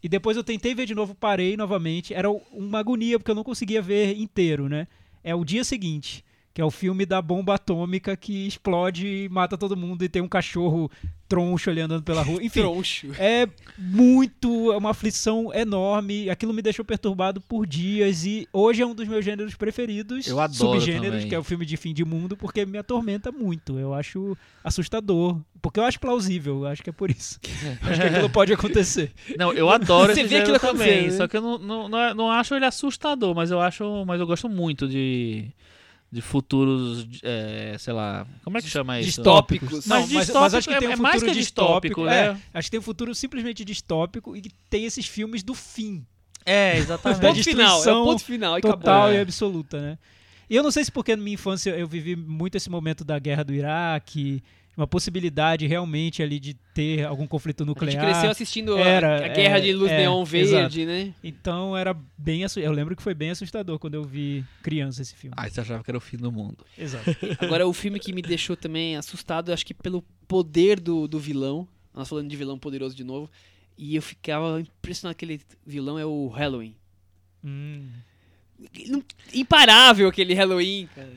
e depois eu tentei ver de novo, parei novamente. Era uma agonia porque eu não conseguia ver inteiro, né? É o dia seguinte, que é o filme da bomba atômica que explode e mata todo mundo e tem um cachorro troncho ali andando pela rua. (laughs) Enfim, Troncho. é muito, é uma aflição enorme. Aquilo me deixou perturbado por dias e hoje é um dos meus gêneros preferidos. Eu adoro subgêneros, também. que é o filme de fim de mundo, porque me atormenta muito. Eu acho assustador, porque eu acho plausível. Eu acho que é por isso. (laughs) acho que aquilo pode acontecer. Não, eu adoro Você vê aquilo também. né? Só que eu não, não, não, não acho ele assustador, mas eu acho. Mas eu gosto muito de. De futuros, é, sei lá. Como é que chama isso? Distópicos. Não, Mas distópico mas acho que é- tem um é futuro mais que distópico, é, né? acho que tem um futuro simplesmente distópico e que tem esses filmes do fim. É, exatamente. Ponto final, é o ponto final. Total acabou. e absoluta, né? E eu não sei se porque na minha infância eu vivi muito esse momento da guerra do Iraque, uma possibilidade realmente ali de ter algum conflito A gente nuclear. cresceu assistindo a- Era, a, guerra é, de luz é, neon verde, né? Então era bem assu- eu lembro que foi bem assustador quando eu vi criança esse filme. Ai, você achava que era o fim do mundo. Exato. (laughs) Agora, o filme que me deixou também assustado, acho que pelo poder do, do vilão. Nós falando de vilão poderoso de novo. E eu ficava impressionado que aquele vilão é o Halloween. Hum. Imparável aquele Halloween, cara.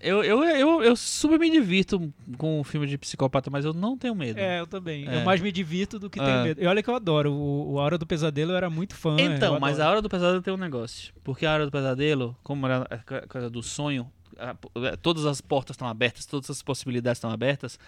Eu, eu, eu, eu super me divirto com o filme de psicopata, mas eu não tenho medo. É, eu também. É. Eu mais me divirto do que tenho É. medo. E olha que eu adoro. O, o A Hora do Pesadelo eu era muito fã. Então, eu mas a hora do pesadelo tem um negócio. Porque a hora do pesadelo, como era a co- coisa do sonho, a- é, todas as portas estão abertas, todas as possibilidades estão abertas.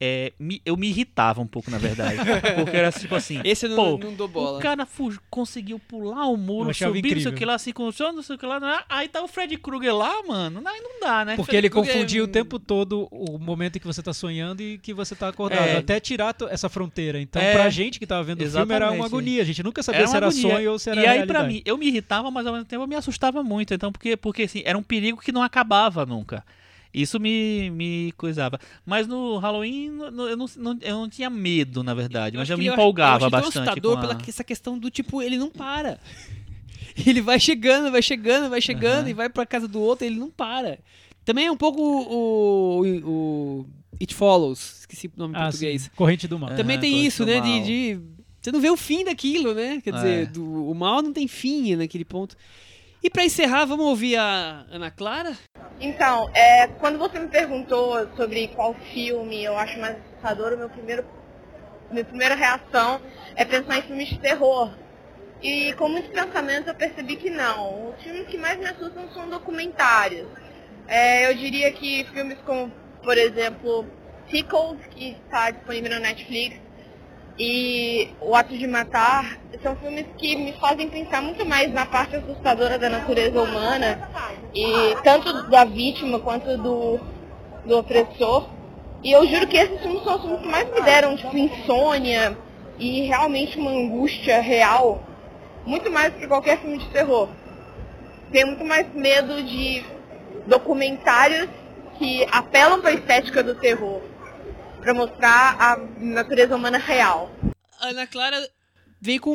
É, me- eu me irritava um pouco, na verdade. (laughs) porque era tipo assim. Esse eu não, Pô, não dou bola. O cara fugi- conseguiu pular o muro, subir, não sei o incrível. que lá, se conchou, não sei o que lá. não- Aí tá o Fred Krueger lá, mano. Aí não dá, né? Porque Fred ele Krueger- confundia o tempo todo o momento em que você tá sonhando e que você tá acordado. É. Até tirar essa fronteira. Então, É. pra gente que tava vendo o filme, era uma agonia. A gente nunca sabia Era se era agonia. sonho ou se era E aí, realidade. pra mim, eu me irritava, mas ao mesmo tempo eu me assustava muito. Então, porque, porque assim, era um perigo que não acabava nunca. Isso me, me coisava. Mas no Halloween no- no- eu, não, não- eu não tinha medo, na verdade. mas eu me empolgava eu bastante. assustador com a- pela que- essa questão do tipo, ele não para. (laughs) Ele vai chegando, vai chegando, vai chegando Aham. e vai pra casa do outro, ele não para. Também é um pouco o, o, o It Follows, esqueci o nome em Ah, português. sim. Corrente do Mal. É. Também tem isso, né? De, de- Você não vê o fim daquilo, né? Quer dizer, É. do- o mal não tem fim naquele ponto. E pra encerrar, vamos ouvir a Ana Clara? Então, é, quando você me perguntou sobre qual filme eu acho mais assustador, o meu primeiro, minha primeira reação é pensar em filmes de terror. E com muitos pensamentos eu percebi que não. Os filmes que mais me assustam são documentários. É, eu diria que filmes como, por exemplo, Pickles, que está disponível na Netflix, e O Ato de Matar, são filmes que me fazem pensar muito mais na parte assustadora da natureza humana, e tanto da vítima quanto do do opressor. E eu juro que esses filmes são os filmes que mais me deram, tipo, insônia e realmente uma angústia real, muito mais que qualquer filme de terror. Tenho muito mais medo de documentários que apelam para a estética do terror, para mostrar a natureza humana real. Ana Clara veio com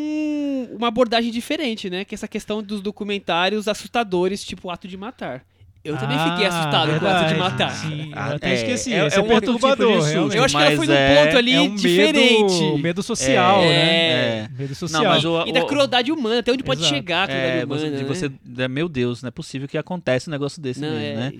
uma abordagem diferente, né? Que é essa questão dos documentários assustadores, tipo Ato de Matar. Eu também fiquei Ah, assustado com o Ato de Matar. Sim, Ah, eu até é, esqueci. é- é é, um outro tipo de. Eu acho que ela foi num é- ponto ali é um diferente. Medo, medo social, É. né? É. Medo social. Não, mas o, E da o- crueldade humana, até onde pode Exato. chegar a crueldade é, humana. você, né? você, é, meu Deus, não é possível que aconteça um negócio desse Não, mesmo, é, né?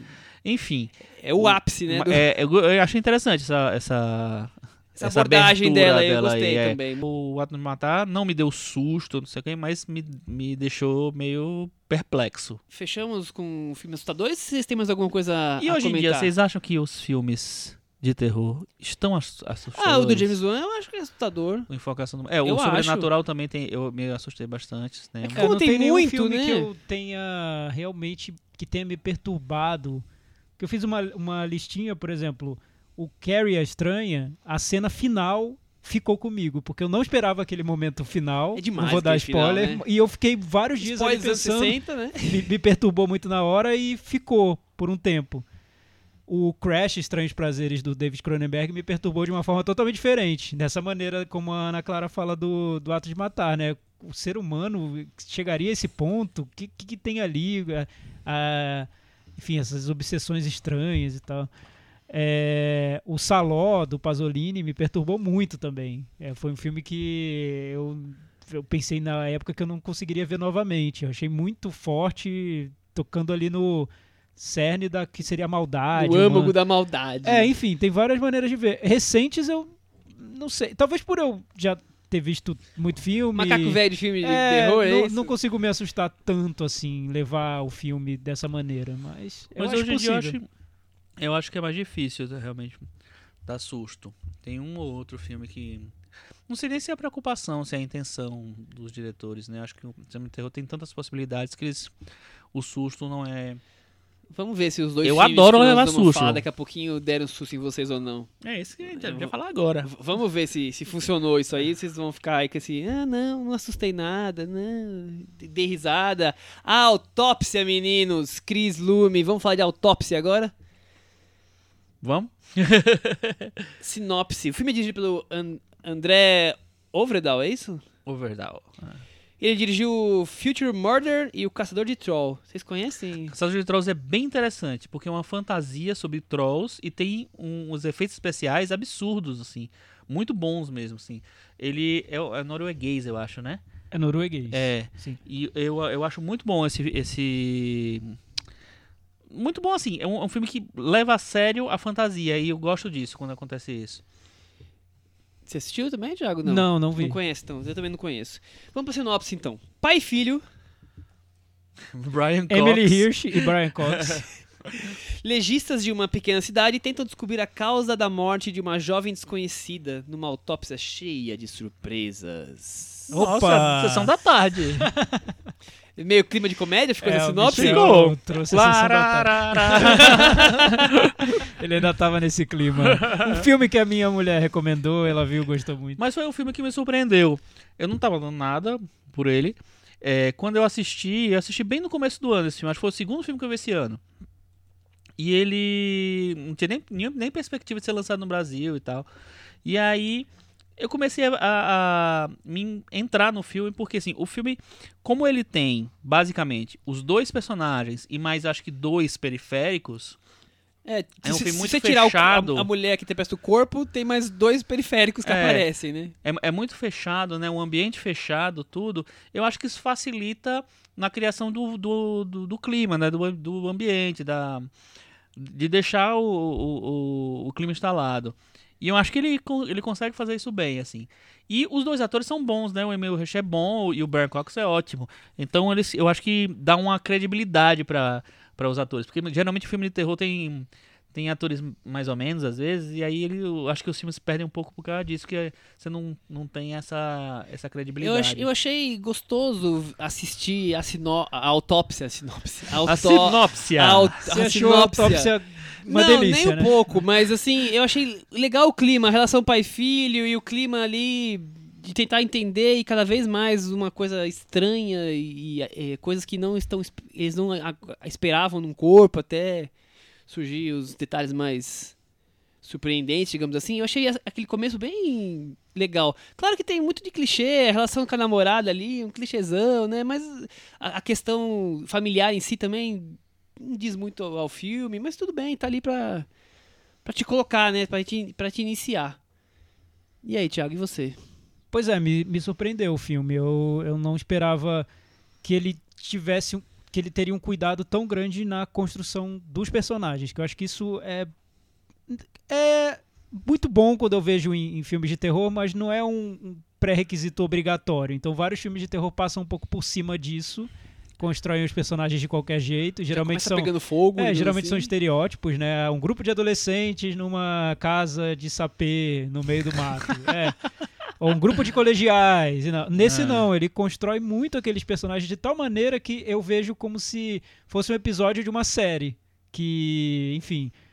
Enfim, é o ápice, né? do- é, eu, eu achei interessante essa essa, essa abordagem abertura dela, eu dela gostei aí, é. também. O Ato de Matar não me deu susto, não sei o que, mas me, me deixou meio perplexo. Fechamos com o filme assustador. Vocês têm mais alguma coisa e a hoje em dia, comentar? vocês acham que os filmes de terror estão ass- assustadores? Ah, o do James Wan eu acho que é assustador. O Invocação do... É, o Eu Sobrenatural também tem. Eu me assustei bastante. Né? que É, Como não tem tem nenhum muito, filme né? que eu tenha realmente que tenha me perturbado. Que eu fiz uma, uma listinha, por exemplo, o Carrie a Estranha, a cena final ficou comigo, porque eu não esperava aquele momento final. É demais Não vou dar aquele final, spoiler. né? E eu fiquei vários dias ali Spoilers anos pensando, 60, né? me, me perturbou muito na hora e ficou por um tempo. O Crash Estranhos Prazeres do David Cronenberg me perturbou de uma forma totalmente diferente. Dessa maneira, como a Ana Clara fala do, do ato de matar, né? O ser humano chegaria a esse ponto? O que, que, que tem ali? A- a- enfim, essas obsessões estranhas e tal. É, o Saló, do Pasolini, me perturbou muito também. É, foi um filme que eu, eu pensei na época que eu não conseguiria ver novamente. Eu achei muito forte, tocando ali no cerne da que seria a maldade. o âmago uma- da maldade. É, enfim, tem várias maneiras de ver. Recentes eu não sei. Talvez por eu já ter visto muito filme. Macaco velho de filme de É, terror, é não, isso? não consigo me assustar tanto assim, levar o filme dessa maneira, mas, eu Mas acho hoje em dia eu acho, eu acho que é mais difícil né, realmente dar susto. Tem um ou outro filme que. Não sei nem se é a preocupação, se é a intenção dos diretores, né? Acho que o cinema de terror tem tantas possibilidades que eles. O susto não é. Vamos ver se os dois Eu adoro levar vamos susto. falar daqui a pouquinho deram susto em vocês ou não. É isso que a gente vai falar agora. Vamos ver se, se funcionou isso aí. Vocês vão ficar aí com esse. Ah, não, não assustei nada, não. de- Dei risada. Ah, autópsia, meninos. Cris Lume. Vamos falar de autópsia agora? Vamos? (laughs) Sinopse. O filme é dirigido pelo An- André Overdahl, é isso? Overdall. Ele dirigiu Future Murder e O Caçador de Troll. Vocês conhecem? Caçador de Trolls é bem interessante, porque é uma fantasia sobre trolls e tem um- uns efeitos especiais absurdos, assim. Muito bons mesmo, assim. Ele é, é norueguês, eu acho, né? É norueguês. É. Sim. E eu, eu acho muito bom esse, esse. Muito bom, assim. É um, é um filme que leva a sério a fantasia. E eu gosto disso quando acontece isso. Você assistiu também, Thiago? Não, não vi. Não conhece, então. Eu também não conheço. Vamos pra sinopse, então. Pai e filho, (laughs) Brian Cox. Emily Hirsch e Brian Cox. (laughs) legistas de uma pequena cidade, tentam descobrir a causa da morte de uma jovem desconhecida numa autópsia cheia de surpresas. Opa! Nossa, sessão da tarde. (laughs) Meio clima de comédia, ficou É, na sinopse? Ficou. trouxe. Ele ainda tava nesse clima. Um filme que a minha mulher recomendou, ela viu, gostou muito. Mas foi um filme que me surpreendeu. Eu não tava dando nada por ele. É, quando eu assisti, eu assisti bem no começo do ano esse filme. Acho que foi o segundo filme que eu vi esse ano. E ele não tinha nem, nem, nem perspectiva de ser lançado no Brasil e tal. E aí eu comecei a, a- a me entrar no filme, porque assim, o filme, como ele tem, basicamente, os dois personagens e mais acho que dois periféricos, É, É um se, filme se muito você tirar o- fechado. a, a mulher que interpreta o corpo, tem mais dois periféricos que É. aparecem, né? é, é muito fechado, né? Um ambiente fechado, tudo. Eu acho que isso facilita na criação do, do, do, do clima, né? Do, do ambiente, da, de deixar o, o, o, o clima instalado. E eu acho que ele, ele consegue fazer isso bem, assim. E os dois atores são bons, né? O Emil Hirsch é bom e o Brian Cox é ótimo. Então eles, eu acho que dá uma credibilidade para os atores. Porque geralmente filme de terror tem, tem atores mais ou menos às vezes, e aí ele, eu acho que os filmes perdem um pouco por causa disso, que você não, não tem essa, essa Eu, credibilidade. ach- eu achei gostoso assistir a, sino, a autópsia, a sinopse. A, sinopsia! a aut- Você a achou a sinopsia. autópsia uma não, delícia, nem um né? pouco, mas assim, eu achei legal o clima, a relação pai-filho e o clima ali de tentar entender e cada vez mais uma coisa estranha e, e, eh, coisas que não estão eles não a- a- esperavam num corpo até surgir os detalhes mais surpreendentes, digamos assim. Eu achei aquele começo bem legal. Claro que tem muito de clichê, a relação com a namorada ali, um clichêzão, né? Mas a, questão familiar em si também não diz muito ao, ao filme, mas tudo bem, tá ali pra, pra te colocar, né? Pra te, pra te iniciar. E aí, Thiago, e você? Pois é, me, me surpreendeu o filme. Eu, eu não esperava que ele tivesse um- que ele teria um cuidado tão grande na construção dos personagens, que eu acho que isso é é muito bom quando eu vejo em, em filmes de terror, mas não é um, um pré-requisito obrigatório. Então vários filmes de terror passam um pouco por cima disso, constroem os personagens de qualquer jeito, geralmente são pegando fogo. é, geralmente são assim. estereótipos, né? Um grupo de adolescentes numa casa de sapê no meio do mato. (laughs) é. Ou um grupo de colegiais. não- Nesse Ah. não, ele constrói muito aqueles personagens de tal maneira que eu vejo como se fosse um episódio de uma série. Que, enfim, é,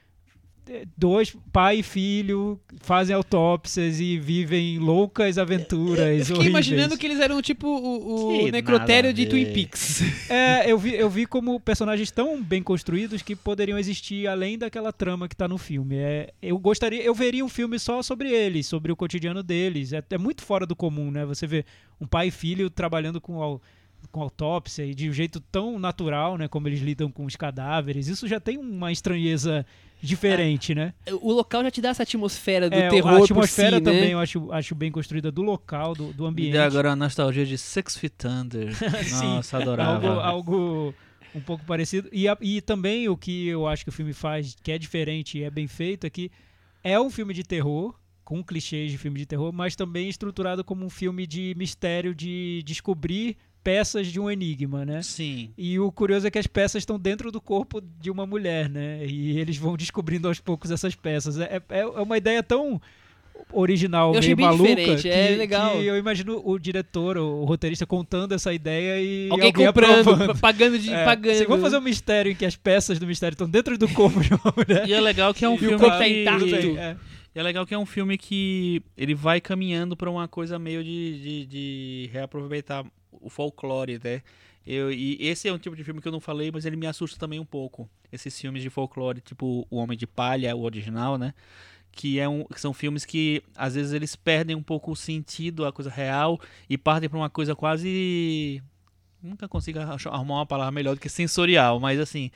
dois, pai e filho, fazem autópsias e vivem loucas aventuras Eu fiquei horríveis. imaginando que eles eram tipo o, o necrotério de. Twin Peaks. (laughs) É, eu vi, eu vi como personagens tão bem construídos que poderiam existir além daquela trama que tá no filme. É, eu gostaria, eu veria um filme só sobre eles, sobre o cotidiano deles. É, é muito fora do comum, né? Você vê um pai e filho trabalhando com, com autópsia e de um jeito tão natural, né? Como eles lidam com os cadáveres. Isso já tem uma estranheza diferente, né? O local já te dá essa atmosfera do É, terror a atmosfera por si, também né? eu acho, acho bem construída do local, do, do ambiente. deu agora a nostalgia de Six Feet Under. (laughs) Nossa, algo, adorava. algo um pouco parecido. E, a- e também o que eu acho que o filme faz, que é diferente e é bem feito, é que é um filme de terror, com clichês de filme de terror, mas também estruturado como um filme de mistério, de descobrir peças de um enigma, né? Sim. E o curioso é que as peças estão dentro do corpo de uma mulher, né? E eles vão descobrindo aos poucos essas peças. É, é, é uma ideia tão original, Eu meio maluca, diferente, que, é legal. que eu imagino o diretor, o roteirista contando essa ideia e Alguém alguém comprando, aprovando. pa- (laughs) pagando de É, pagando. Assim, vamos fazer um mistério em que as peças do mistério estão dentro do corpo de uma mulher. E é legal que é um (laughs) E o filme corpo tá que... intacto. É. E é legal que é um filme que ele vai caminhando pra uma coisa meio de, de, de reaproveitar o folclore, né? Eu, e esse é um tipo de filme que eu não falei, mas ele me assusta também um pouco. Esses filmes de folclore, tipo O Homem de Palha, o original, né? Que, é um, que são filmes que às vezes eles perdem um pouco o sentido, a coisa real, e partem pra uma coisa quase. Nunca consigo arrumar uma palavra melhor do que sensorial, mas assim.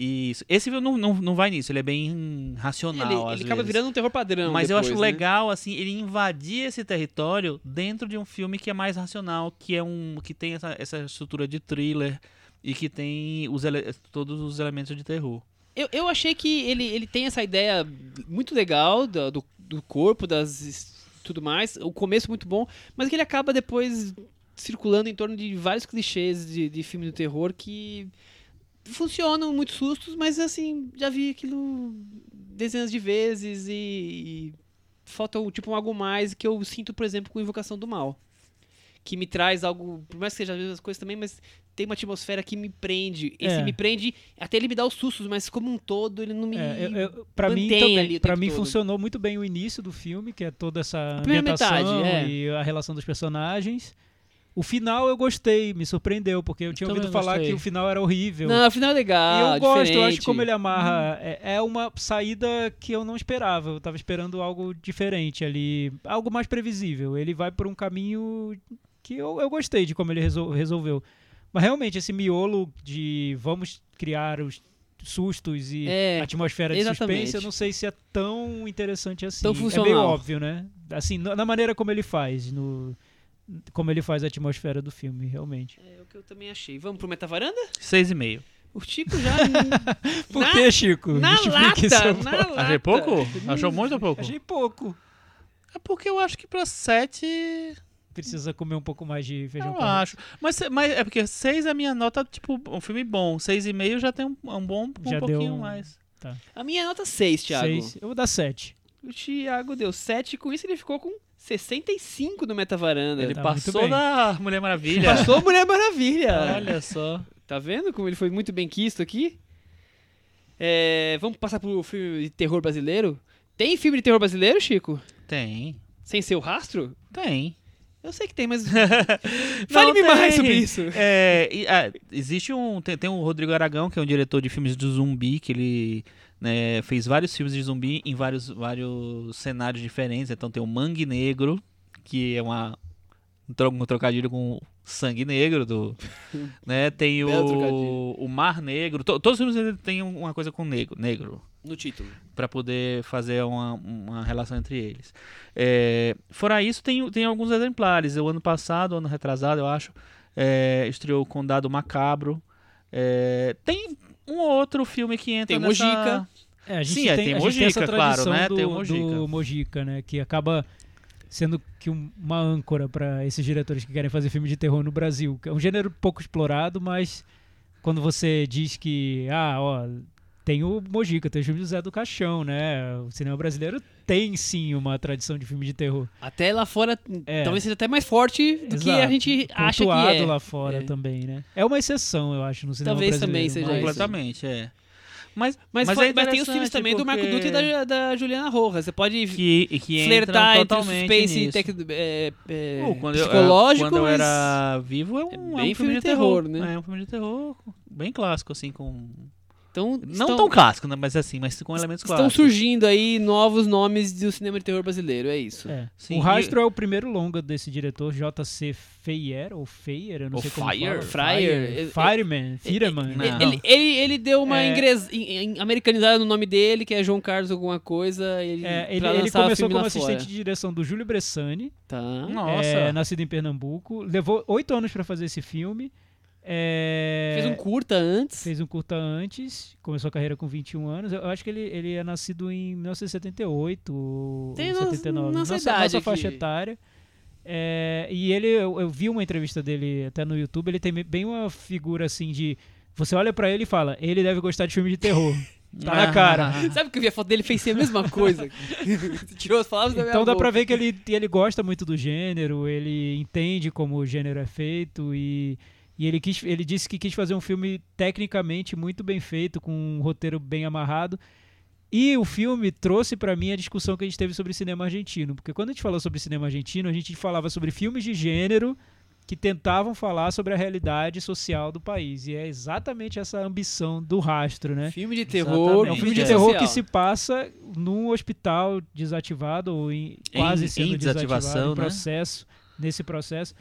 Isso. Esse filme não, não, não vai nisso, ele é bem racional. Ele, ele acaba virando um terror padrão. Mas eu depois, acho né? legal, assim, ele invadir esse território dentro de um filme que é mais racional, que é um. que tem essa, essa estrutura de thriller e que tem os todos os elementos de terror. Eu, eu achei que ele, ele tem essa ideia muito legal do, do, do corpo, das tudo mais. O começo muito bom, mas que ele acaba depois circulando em torno de vários clichês de, de filme do terror que funcionam muito sustos, mas assim, já vi aquilo dezenas de vezes e, e falta tipo um algo mais que eu sinto, por exemplo, com Invocação do Mal. Que me traz algo, por mais que seja as mesmas coisas também, mas tem uma atmosfera que me prende. Esse É. me prende, até ele me dá os sustos, mas como um todo, ele não me. É, eu, eu, pra mim, também, pra mim todo. funcionou muito bem o início do filme, que é toda essa ambientação metade, é. e a relação dos personagens. O final eu gostei, me surpreendeu, porque eu tinha Também ouvido falar gostei. que o final era horrível. Não, o final é E legal. eu gosto, eu acho diferente. como ele amarra. É, é uma saída que eu não esperava. Eu tava esperando algo diferente ali. Algo mais previsível. Ele vai por um caminho que eu, eu gostei de como ele resol- resolveu. Mas realmente, esse miolo de vamos criar os sustos e É, atmosfera de exatamente. suspense, eu não sei se é tão interessante assim. Tão É meio óbvio, né? Assim, na na maneira como ele faz, no como ele faz a atmosfera do filme, realmente. É o que eu também achei. Vamos pro Metavaranda? Seis e meio. O Chico já. (laughs) Por na, que, Chico? Na (laughs) lata, na lata. Achei pouco? Achou muito ou pouco? Achei pouco. É porque eu acho que pra sete. Precisa comer um pouco mais de feijão Eu acho. Mas, mas é porque seis é a minha nota, tipo, um filme bom. Seis e meio já tem um, um bom um Já deu pouquinho um- mais. A minha é nota 6, Thiago. Seis. Eu vou dar 7. O Thiago deu 7, com isso ele ficou com 65 no Metavaranda. Ele Tá passou da Mulher Maravilha. Passou Mulher Maravilha. (laughs) Olha só. Tá vendo como ele foi muito bem quisto aqui? É, vamos passar pro filme de terror brasileiro? Tem filme de terror brasileiro, Chico? Tem. Sem seu rastro? Tem. Eu sei que tem, mas. (laughs) (laughs) Fale-me mais sobre isso. É, ah, existe um. Tem, tem o Rodrigo Aragão, que é um diretor de filmes de zumbi, que ele né, fez vários filmes de zumbi em vários, vários cenários diferentes. Então tem o Mangue Negro, que é uma, um tro- trocadilho com sangue negro do. (laughs) né, tem o, o Mar Negro. to- todos os filmes tem uma coisa com negro. negro No título. para poder fazer uma, uma relação entre eles. É, fora isso, tem, tem alguns exemplares. O ano passado, ano retrasado, eu acho, é, estreou o Condado Macabro. É, tem um ou outro filme que entra Tem nessa... Mojica. É, a gente Sim, é, tem, tem a gente tem essa Mojica, claro, né? do, Tem o Mojica. do Mojica, né? Que acaba sendo que um- uma âncora para esses diretores que querem fazer filme de terror no Brasil. que É um gênero pouco explorado, mas quando você diz que, ah, ó, tem o Mojica, tem o filme do Zé do Caixão, né? O cinema brasileiro tem sim uma tradição de filme de terror. Até lá fora, É. talvez seja até mais forte do que a Exato. gente acha que Pontuado é. lá fora É. também, né? É uma exceção, eu acho, no cinema Talvez brasileiro. também seja. Completamente, é. Mas, Mas, mas, foi- é mas tem os filmes também do Marco porque- Dutra e da, da Juliana Rojas. Você pode que, que flertar entre suspense tec- é, é, Pô, quando eu- psicológico, quando eu mas era vivo é um, é é um bem filme de terror, terror, né? É um filme de terror bem clássico, assim, com... então, Não estão, tão clássico, né? Mas assim, mas com elementos estão clássicos. surgindo aí novos nomes do cinema de terror brasileiro, é isso. É. Sim, o e- Rastro é o primeiro longa desse diretor, J.C. Feyer, ou Feyer, eu não Ou sei como Fire? fala. Fryer. Fireman, Fireman. Não. Ele, ele, ele, ele deu uma É. ingres- americanizada no nome dele, que é João Carlos alguma coisa. Ele, É, ele, o começou como assistente fora. de direção do Júlio Bressani, Tá. Nossa. é, nascido em Pernambuco. Levou oito anos para fazer esse filme. É, Fez um curta antes. fez um curta antes, começou a carreira com 21 anos. Eu acho que ele, ele é nascido em 1978 ou Tem nos- 79. nossa nossa, idade nossa faixa aqui. etária. É, e ele, eu, eu vi uma entrevista dele até no YouTube, ele tem bem uma figura assim de. Você olha pra ele e fala, ele deve gostar de filme de terror. (laughs) Tá na cara. (laughs) Sabe que eu vi a foto dele fez a mesma coisa? (laughs) Tirou as palavras da minha Então dá boca. pra ver que ele, ele gosta muito do gênero, ele entende como o gênero é feito e, e ele, quis, ele disse que quis fazer um filme tecnicamente muito bem feito, com um roteiro bem amarrado. E o filme trouxe pra mim a discussão que a gente teve sobre cinema argentino, porque quando a gente falou sobre cinema argentino, a gente falava sobre filmes de gênero que tentavam falar sobre a realidade social do país. E é exatamente essa ambição do rastro, né? Filme de terror. É um Exatamente, filme de terror social. que se passa num hospital desativado ou em, quase Em- sendo em desativado, né? processo, nesse processo.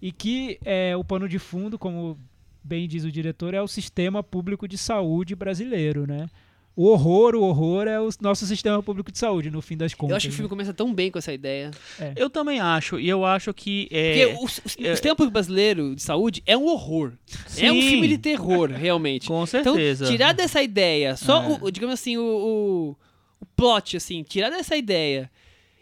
E que é, o pano de fundo, como bem diz o diretor, é o sistema público de saúde brasileiro, né? O horror, o horror é o nosso sistema público de saúde, no fim das contas. Eu acho que o filme né? começa tão bem com essa ideia. Eu também acho, e eu acho que... É, Porque o, o, o é- sistema público brasileiro de saúde é um horror. É um Sim. filme de terror, realmente. Com Então, certeza. tirar dessa ideia, só É. o, o, digamos assim, o, o, o plot, assim, tirar dessa ideia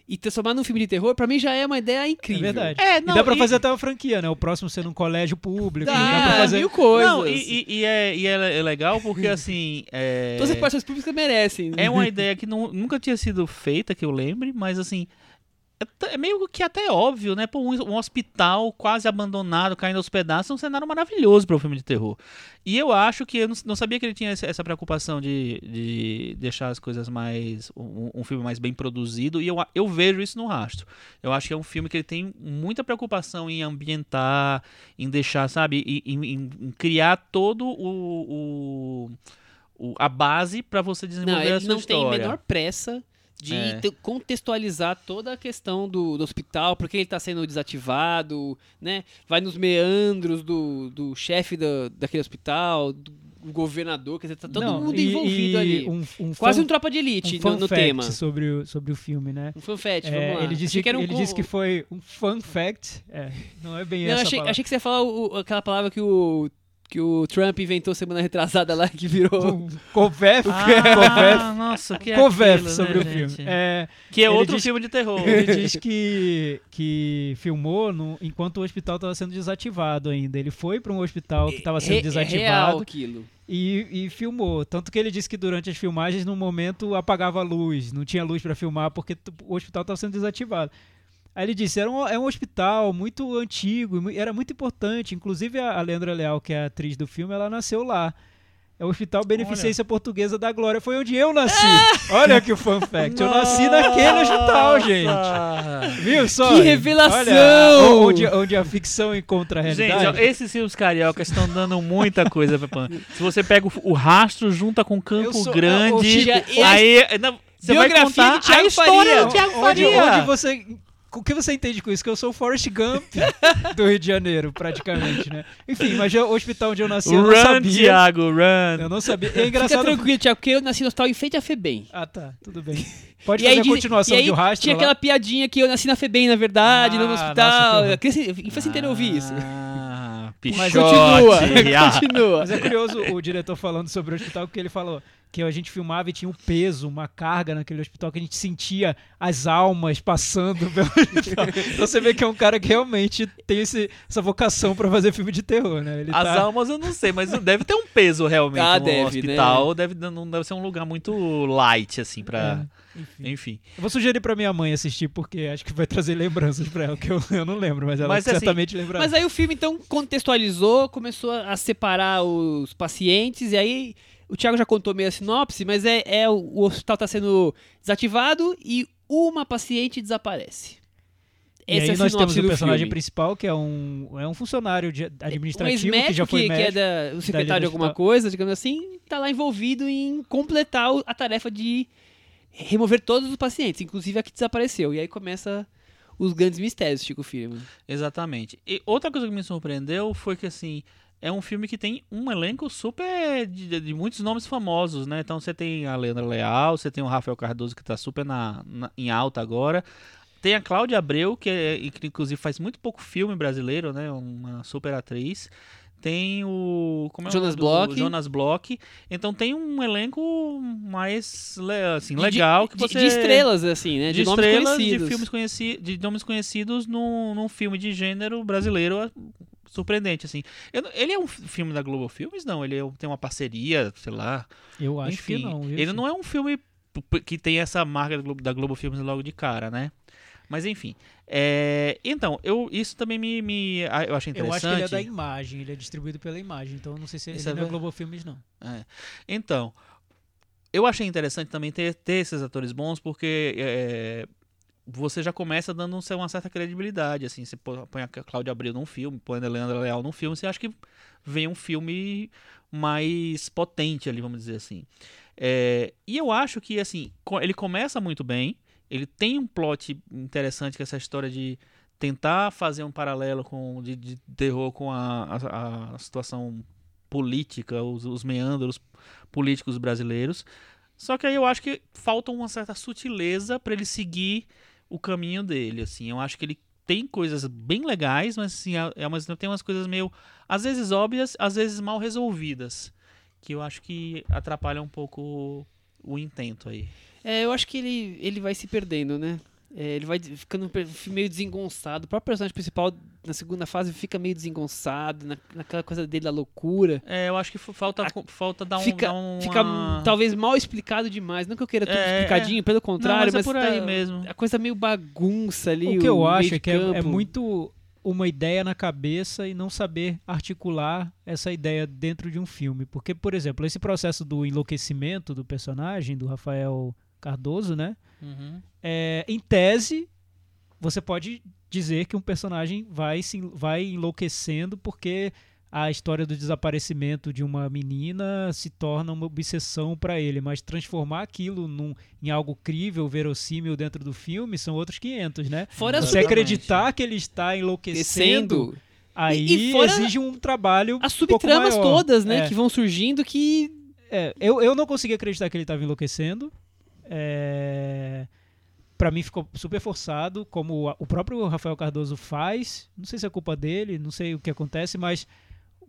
e transformar num filme de terror, pra mim já é uma ideia É incrível. verdade. É, e não, dá pra e- fazer até uma franquia, né? O próximo sendo um colégio público. Dá, dá pra fazer... mil coisas. Não, e, e- e é, e é legal porque, (laughs) assim... É... Todas as partes públicas merecem. É uma ideia que nu- nunca tinha sido feita, que eu lembre, mas assim. É, é meio que até óbvio, né? Pô, um, hospital quase abandonado, caindo aos pedaços, é um cenário maravilhoso para um filme de terror. E eu acho que eu não, não sabia que ele tinha essa preocupação de, de deixar as coisas mais. Um, um filme mais bem produzido, e eu, a- eu vejo isso no rastro. Eu acho que é um filme que ele tem muita preocupação em ambientar, em deixar, sabe, em, em- em- criar todo o. o- o- a base para você desenvolver Não, a ele sua não tem história. menor pressa de É. te- contextualizar toda a questão do, do hospital, porque ele está sendo desativado, né? Vai nos meandros do, do chefe da, daquele hospital, do governador, quer dizer, tá todo Não, mundo e- envolvido e ali. Um, um Quase um tropa de elite um no, no fact tema. sobre o, sobre o filme, né? Um fanfete, É, vamos lá. ele disse, que era um ele disse que foi um fun fact. É, não é bem Não, essa achei, achei que você ia falar o- aquela palavra que o que o Trump inventou semana retrasada lá, que virou. Covef, Ah, nossa, que é Covef aquilo, sobre né, o filme. gente? É, Que é outro diz- filme de terror. ele diz que, que filmou no- enquanto o hospital estava sendo desativado ainda. Ele foi para um hospital que estava É sendo é desativado real aquilo. e, e filmou. Tanto que ele disse que durante as filmagens, no momento, apagava a luz, não tinha luz para filmar porque o hospital estava sendo desativado. Aí ele disse, era um, é um hospital muito antigo, era muito importante. Inclusive a, Leandra Leal, que é a atriz do filme, ela nasceu lá. É o Hospital Beneficência Portuguesa da Glória. Foi onde eu nasci. (laughs) Olha que fun fact. Eu nasci naquele hospital, gente. Viu só? Que revelação! Olha, onde, onde a ficção encontra a Gente, realidade. ó, esses filmes cariocas estão dando muita coisa pra pan. Se você pega o, o rastro, junta com Campo Eu sou- Grande, Chico, esse- aí não, você vai contar a história Faria. do Thiago onde, Faria. onde você. O que você entende com isso? Que eu sou o Forrest Gump do Rio de Janeiro, praticamente, né? Enfim, mas o hospital onde eu nasci, eu não Run, sabia. Thiago, run. Eu não sabia. É Fica engraçado. tranquilo, Thiago, porque eu nasci no hospital em frente à FEBEM. Ah, tá. Tudo bem. (laughs) Pode E fazer aí, a continuação e aí de o rastro tinha lá? aquela piadinha que eu nasci na FEBEM, na verdade, não no Ah, hospital. nossa, que infância inteira eu ouvi isso. Ah, Mas pichote. continua, ah. (laughs) continua. Mas é curioso o diretor falando sobre o hospital, porque ele falou que a gente filmava e tinha um peso, uma carga naquele hospital, que a gente sentia as almas passando (laughs) pelo hospital. Então você vê que é um cara que realmente tem esse- essa vocação pra fazer filme de terror, né? Ele As tá- almas eu não sei, mas deve ter um peso realmente Ah, no deve, hospital. Deve, não deve ser um lugar muito light, assim, pra... É, enfim. Enfim. Eu vou sugerir pra minha mãe assistir, porque acho que vai trazer lembranças pra ela, que eu, eu não lembro, mas ela Mas, assim, certamente lembra. Mas aí o filme então contextualizou, começou a separar os pacientes, e aí o Thiago já contou meio a sinopse, mas é, é o, hospital está sendo desativado e uma paciente desaparece. E Essa é aí a nós temos o personagem filme. principal, que é um, é um funcionário de- Um administrativo, ex-médico que já foi que, que é médico. da, o secretário de alguma coisa, digamos assim, tá lá envolvido em completar a tarefa de remover todos os pacientes, inclusive a que desapareceu. E aí começa os grandes mistérios, Chico Firman. Exatamente. E outra coisa que me surpreendeu foi que, assim, é um filme que tem um elenco super de, de muitos nomes famosos, né? Então você tem a Leandra Leal, você tem o Rafael Cardoso que tá super na, na- em alta agora. Tem a Cláudia Abreu, que, é, que inclusive faz muito pouco filme brasileiro, né? Uma super atriz. Tem o. Como é o Jonas do- Bloch. Jonas Bloch. Então tem um elenco mais assim, De- legal que de, você. de estrelas, assim, né? de, nomes estrelas, de filmes conhecidos, de nomes conhecidos num, num filme de gênero brasileiro surpreendente, assim. Eu ele é um fi- filme da Globo Filmes? Não, ele é um- tem uma parceria, sei lá. Eu acho Enfim, que não. viu, ele não é um filme que tem essa marca da Globo, da Globo Filmes logo de cara, né? Mas enfim. É, então, eu, isso também me, me- ah, eu achei Eu interessante. acho que ele é da imagem, ele é distribuído pela imagem, então eu não sei se ele é não é Globo Filmes, não. É. Então, eu achei interessante também ter, ter esses atores bons, porque é, você já começa dando um- uma certa credibilidade. Assim, você põe a Cláudia Abreu num filme, põe a Leandra Leal num filme, você acha que vem um filme mais potente ali, vamos dizer assim. É, e eu acho que, assim, ele começa muito bem, ele tem um plot interessante, que é essa história de tentar fazer um paralelo com de, de terror com a, a, a situação política, os, os meandros políticos brasileiros. Só que aí eu acho que falta uma certa sutileza para ele seguir o caminho dele, assim. Eu acho que ele tem coisas bem legais, mas assim, é, é umas- tem umas coisas meio às vezes óbvias, às vezes mal resolvidas, que eu acho que atrapalham um pouco o intento aí. É, eu acho que ele, ele vai se perdendo, né? É, ele vai ficando meio desengonçado. O próprio personagem principal, na segunda fase, fica meio desengonçado, na, naquela coisa dele da loucura. É, eu acho que falta, falta dar um. fica, dar uma- fica talvez mal explicado demais. Não que eu queira tudo É, explicadinho, pelo contrário, mas é por aí tá- mesmo. A coisa meio bagunça ali. O que eu meio acho é que é, é muito uma ideia na cabeça e não saber articular essa ideia dentro de um filme. Porque, por exemplo, esse processo do enlouquecimento do personagem, do Rafael Cardoso, né? Uhum. É, em tese, você pode dizer que um personagem vai, se, vai enlouquecendo porque a história do desaparecimento de uma menina se torna uma obsessão para ele, mas transformar aquilo num, em algo crível, verossímil dentro do filme são outros 500, né? Fora Você acreditar que ele está enlouquecendo, descendo. aí E- e exige um trabalho As um subtramas maior. todas, né? É. Que vão surgindo que. É, eu, eu não consegui acreditar que ele estava enlouquecendo. É, para mim ficou super forçado, como o próprio Rafael Cardoso faz. Não sei se é culpa dele, não sei o que acontece, mas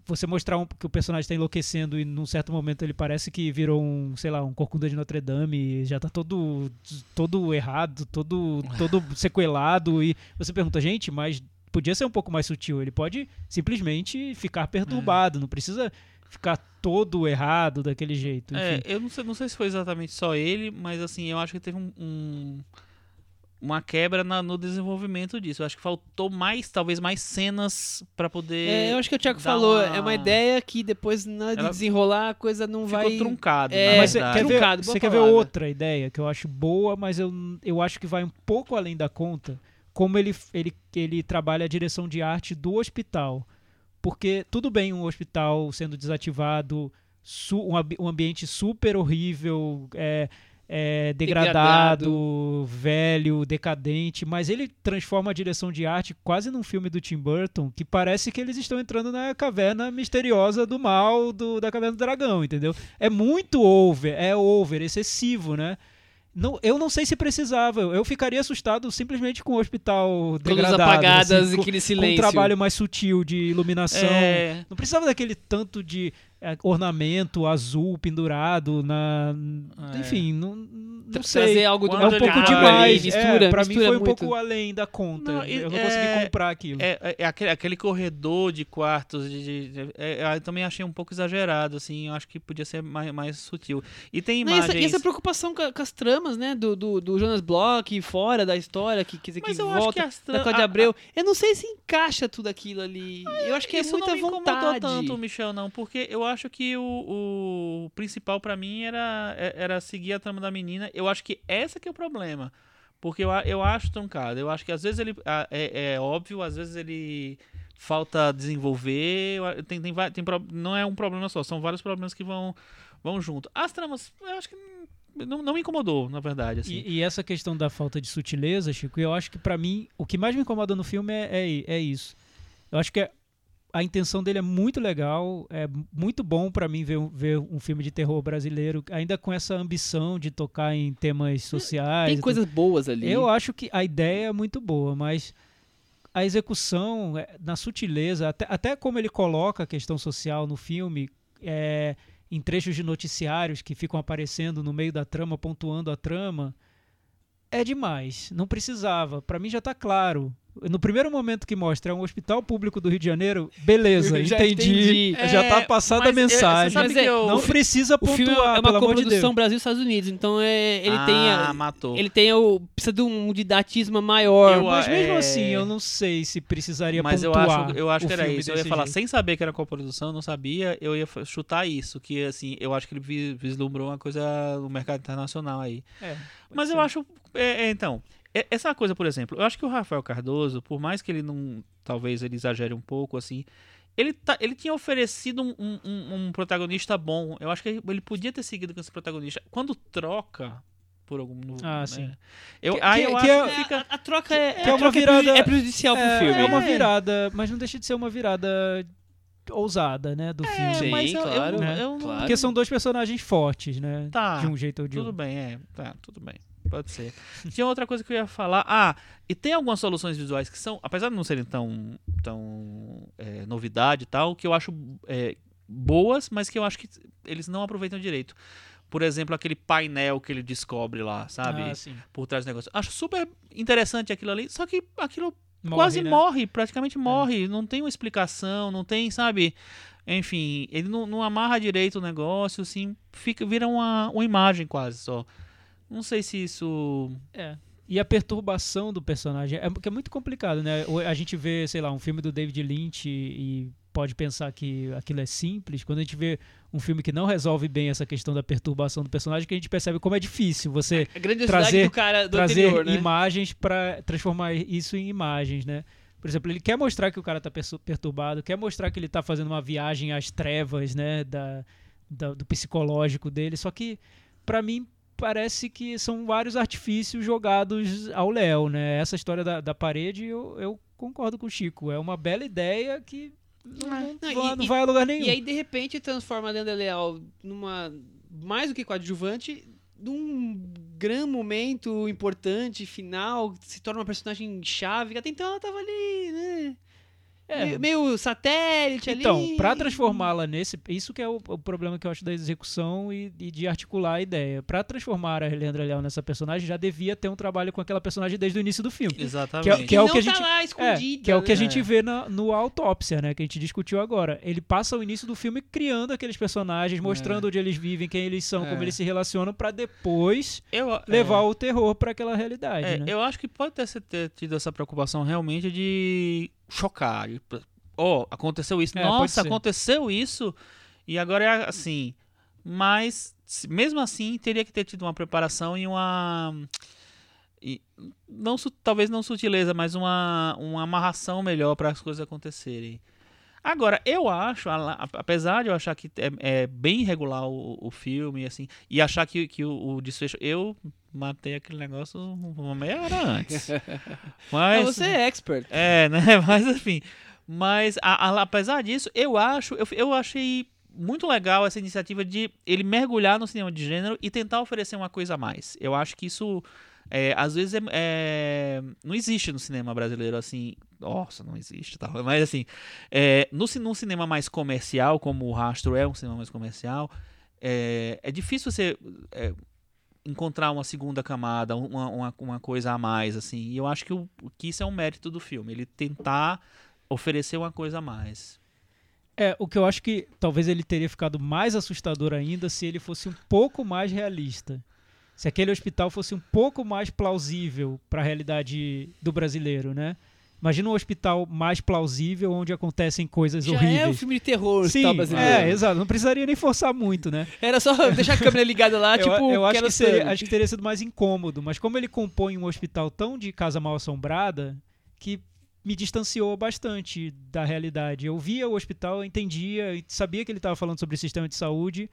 você mostrar um, que o personagem está enlouquecendo e num certo momento ele parece que virou um, sei lá, um corcunda de Notre Dame e já tá todo, todo errado, todo, todo (laughs) sequelado e você pergunta, gente, mas podia ser um pouco mais sutil, ele pode simplesmente ficar perturbado, não precisa ficar todo errado daquele jeito. É, Enfim. eu não sei, não sei se foi exatamente só ele, mas assim, eu acho que teve um, um- uma quebra na- no desenvolvimento disso. Eu acho que faltou mais, talvez mais cenas pra poder. É, eu acho que o Thiago falou, uma- é uma ideia que depois, na de desenrolar, a coisa não Ficou vai... truncado. É, mas você quer ver, Truncado, você quer ver outra ideia que eu acho boa, mas eu, eu acho que vai um pouco além da conta, como ele, ele, ele trabalha a direção de arte do hospital. Porque tudo bem um hospital sendo desativado, um, ambi- ambiente super horrível, é, é, degradado, velho, decadente, mas ele transforma a direção de arte quase num filme do Tim Burton, que parece que eles estão entrando na caverna misteriosa do mal do, da caverna do dragão, entendeu? É muito over, é over, excessivo, né? Não, eu não sei se precisava. Eu ficaria assustado simplesmente com o hospital Com luzes degradado, apagadas assim, e com, aquele com um silêncio. trabalho mais sutil de iluminação. É, Não precisava daquele tanto de ornamento azul pendurado na. É. Enfim, não, não sei. Trazer algo do Quando É um pouco demais. mistura, é, pra mim foi um muito. pouco além da conta. Não, eu não é- consegui comprar aquilo. É, é- é aquele, aquele corredor de quartos, de, de- de- é, eu também achei um pouco exagerado, assim, eu acho que podia ser mais, mais sutil. E tem Não, imagens... e essa preocupação com, a- com as tramas, né? Do, do, do Jonas Bloch, fora da história, que, quer dizer, que Mas eu acho volta, que da Cláudia a- Abreu. Eu não sei se encaixa tudo aquilo ali. Eu acho que é Isso muita não me incomodou vontade. tanto, Michel, não, porque eu acho que o, o principal pra mim era, é- era seguir a trama da menina. Eu acho que essa que é o problema. Porque eu, eu acho truncado. Eu acho que às vezes ele. É, é óbvio, às vezes ele falta desenvolver. Tem, tem, tem, não é um problema só, são vários problemas que vão, vão junto. As tramas, eu acho que não, não me incomodou, na verdade. Assim. E, e essa questão da falta de sutileza, Chico, eu acho que pra mim, o que mais me incomoda no filme é, é, é isso. Eu acho que é- a intenção dele é muito legal, é muito bom pra mim ver, um- ver um filme de terror brasileiro, ainda com essa ambição de tocar em temas sociais. Tem coisas boas ali. Eu acho que a ideia é muito boa, mas a execução, é, na sutileza, até, até como ele coloca a questão social no filme, é, em trechos de noticiários que ficam aparecendo no meio da trama, pontuando a trama, é demais. Não precisava. Pra mim já tá claro. No primeiro momento que mostra é um hospital público do Rio de Janeiro, beleza, (laughs) Já entendi. entendi. Já tá É, passada a mas, é, mensagem. Mas que é, eu- Não precisa O pontuar, filme é uma pelo amor de Deus. coprodução Brasil e Estados Unidos, então é, ele ah, tem a- matou. ele tem o precisa de um didatismo maior. Eu Mas mesmo é- assim, eu não sei se precisaria Mas eu pontuar acho, eu acho o que era isso. Eu ia falar, jeito. sem saber que era coprodução, eu não sabia, eu ia chutar isso. Que assim, eu acho que ele vi- vislumbrou uma coisa no mercado internacional aí. É, Mas eu ser. acho. é, é, então, é- essa coisa, por exemplo, eu acho que o Rafael Cardoso, por mais que ele não. Talvez ele exagere um pouco, assim. Ele, tá, ele tinha oferecido um, um- um- protagonista bom. Eu acho que ele podia ter seguido com esse protagonista. Quando troca por algum. Ah, né, sim. Eu, Que- aí que- eu que acho é- que fica. a, a troca é, que é a uma troca é virada- é prejudicial pro É, filme. é uma É. virada, mas não deixa de ser uma virada ousada, né, do filme. Sim, mas eu- eu claro, não- né? eu claro. Porque são dois personagens fortes, né? Tá, De um jeito ou de Tudo outro. bem, é. Tá, tudo bem. Pode ser. Tinha outra coisa que eu ia falar. Ah, e tem algumas soluções visuais que são, apesar de não serem tão, tão é, novidade e tal, que eu acho é, boas, mas que eu acho que eles não aproveitam direito. Por exemplo, aquele painel que ele descobre lá, sabe? Ah, sim. Por trás do negócio. Acho super interessante aquilo ali, só que aquilo Morre, quase né? morre, praticamente morre. Não tem uma explicação, não tem, sabe? Enfim, ele não, não amarra direito o negócio, assim, fica, vira uma, uma imagem quase só. Não sei se isso. É. E a perturbação do personagem é, é muito complicado, né? A gente vê, sei lá, um filme do David Lynch e, e pode pensar que aquilo é simples. Quando a gente vê um filme que não resolve bem essa questão da perturbação do personagem, que a gente percebe como é difícil você trazer- do cara do trazer anterior, né? imagens para transformar isso em imagens, né? Por exemplo, ele quer mostrar que o cara tá persu- perturbado, quer mostrar que ele tá fazendo uma viagem às trevas, né, da, da- do psicológico dele, só que pra mim parece que são vários artifícios jogados ao léu, né? Essa história da, da parede, eu, eu concordo com o Chico, é uma bela ideia que não, não Não, vai, e- não e- vai a lugar nenhum. E aí, de repente, transforma a Leandra Leal numa. mais do que coadjuvante, num grande momento importante, final, se torna uma personagem chave, que até então ela tava ali, né? É. Meio, satélite Então, ali. pra transformá-la nesse. Isso que é o, o problema que eu acho da execução e, e de articular a ideia. Pra transformar a Leandra Leal nessa personagem, já devia ter um trabalho com aquela personagem desde o início do filme. Exatamente. Que é o não que a tá gente- lá É, escondida. que é o que a né? gente vê na, no Autópsia, né? Que a gente discutiu agora. Ele passa o início do filme criando aqueles personagens, mostrando onde eles vivem, quem eles são, como É. eles se relacionam, pra depois Eu, levar é, o terror pra aquela realidade, é, né? Eu acho que pode ter, ter tido essa preocupação realmente de chocar. Ó, aconteceu isso. É, Nossa, aconteceu isso. E agora é assim. Mas, mesmo assim, teria que ter tido uma preparação e uma. e não, talvez não sutileza, mas uma, uma amarração melhor para as coisas acontecerem. Agora, eu acho, apesar de eu achar que é, é bem irregular o, o filme, assim, e achar que, que o, o desfecho. Eu matei aquele negócio uma meia hora antes. (laughs) Mas Mas. você é expert. É, né? (laughs) Mas enfim. Mas a- a- apesar disso, eu acho, eu, eu achei muito legal essa iniciativa de ele mergulhar no cinema de gênero e tentar oferecer uma coisa a mais. Eu acho que isso é, às vezes é, é- não existe no cinema brasileiro assim. Nossa, não existe, tal. (laughs) Mas assim, é, no, num cinema mais comercial, como o Rastro é um cinema mais comercial, é, é difícil você é, encontrar uma segunda camada, uma, uma, uma coisa a mais, assim. E eu acho que, o, que isso é um mérito do filme, ele tentar oferecer uma coisa a mais. É, o que eu acho que talvez ele teria ficado mais assustador ainda se ele fosse um pouco mais realista. Se aquele hospital fosse um pouco mais plausível para a realidade do brasileiro, né? Imagina um hospital mais plausível onde acontecem coisas Já horríveis. é um filme de terror, o Sim, hospital brasileiro. é, exato. Não precisaria nem forçar muito, né? Era só (laughs) deixar a câmera ligada lá, eu, tipo, eu acho, que seria, acho que teria sido mais incômodo, mas como ele compõe um hospital tão de casa mal assombrada, que me distanciou bastante da realidade. Eu via o hospital, eu entendia, e sabia que ele estava falando sobre sistema de saúde,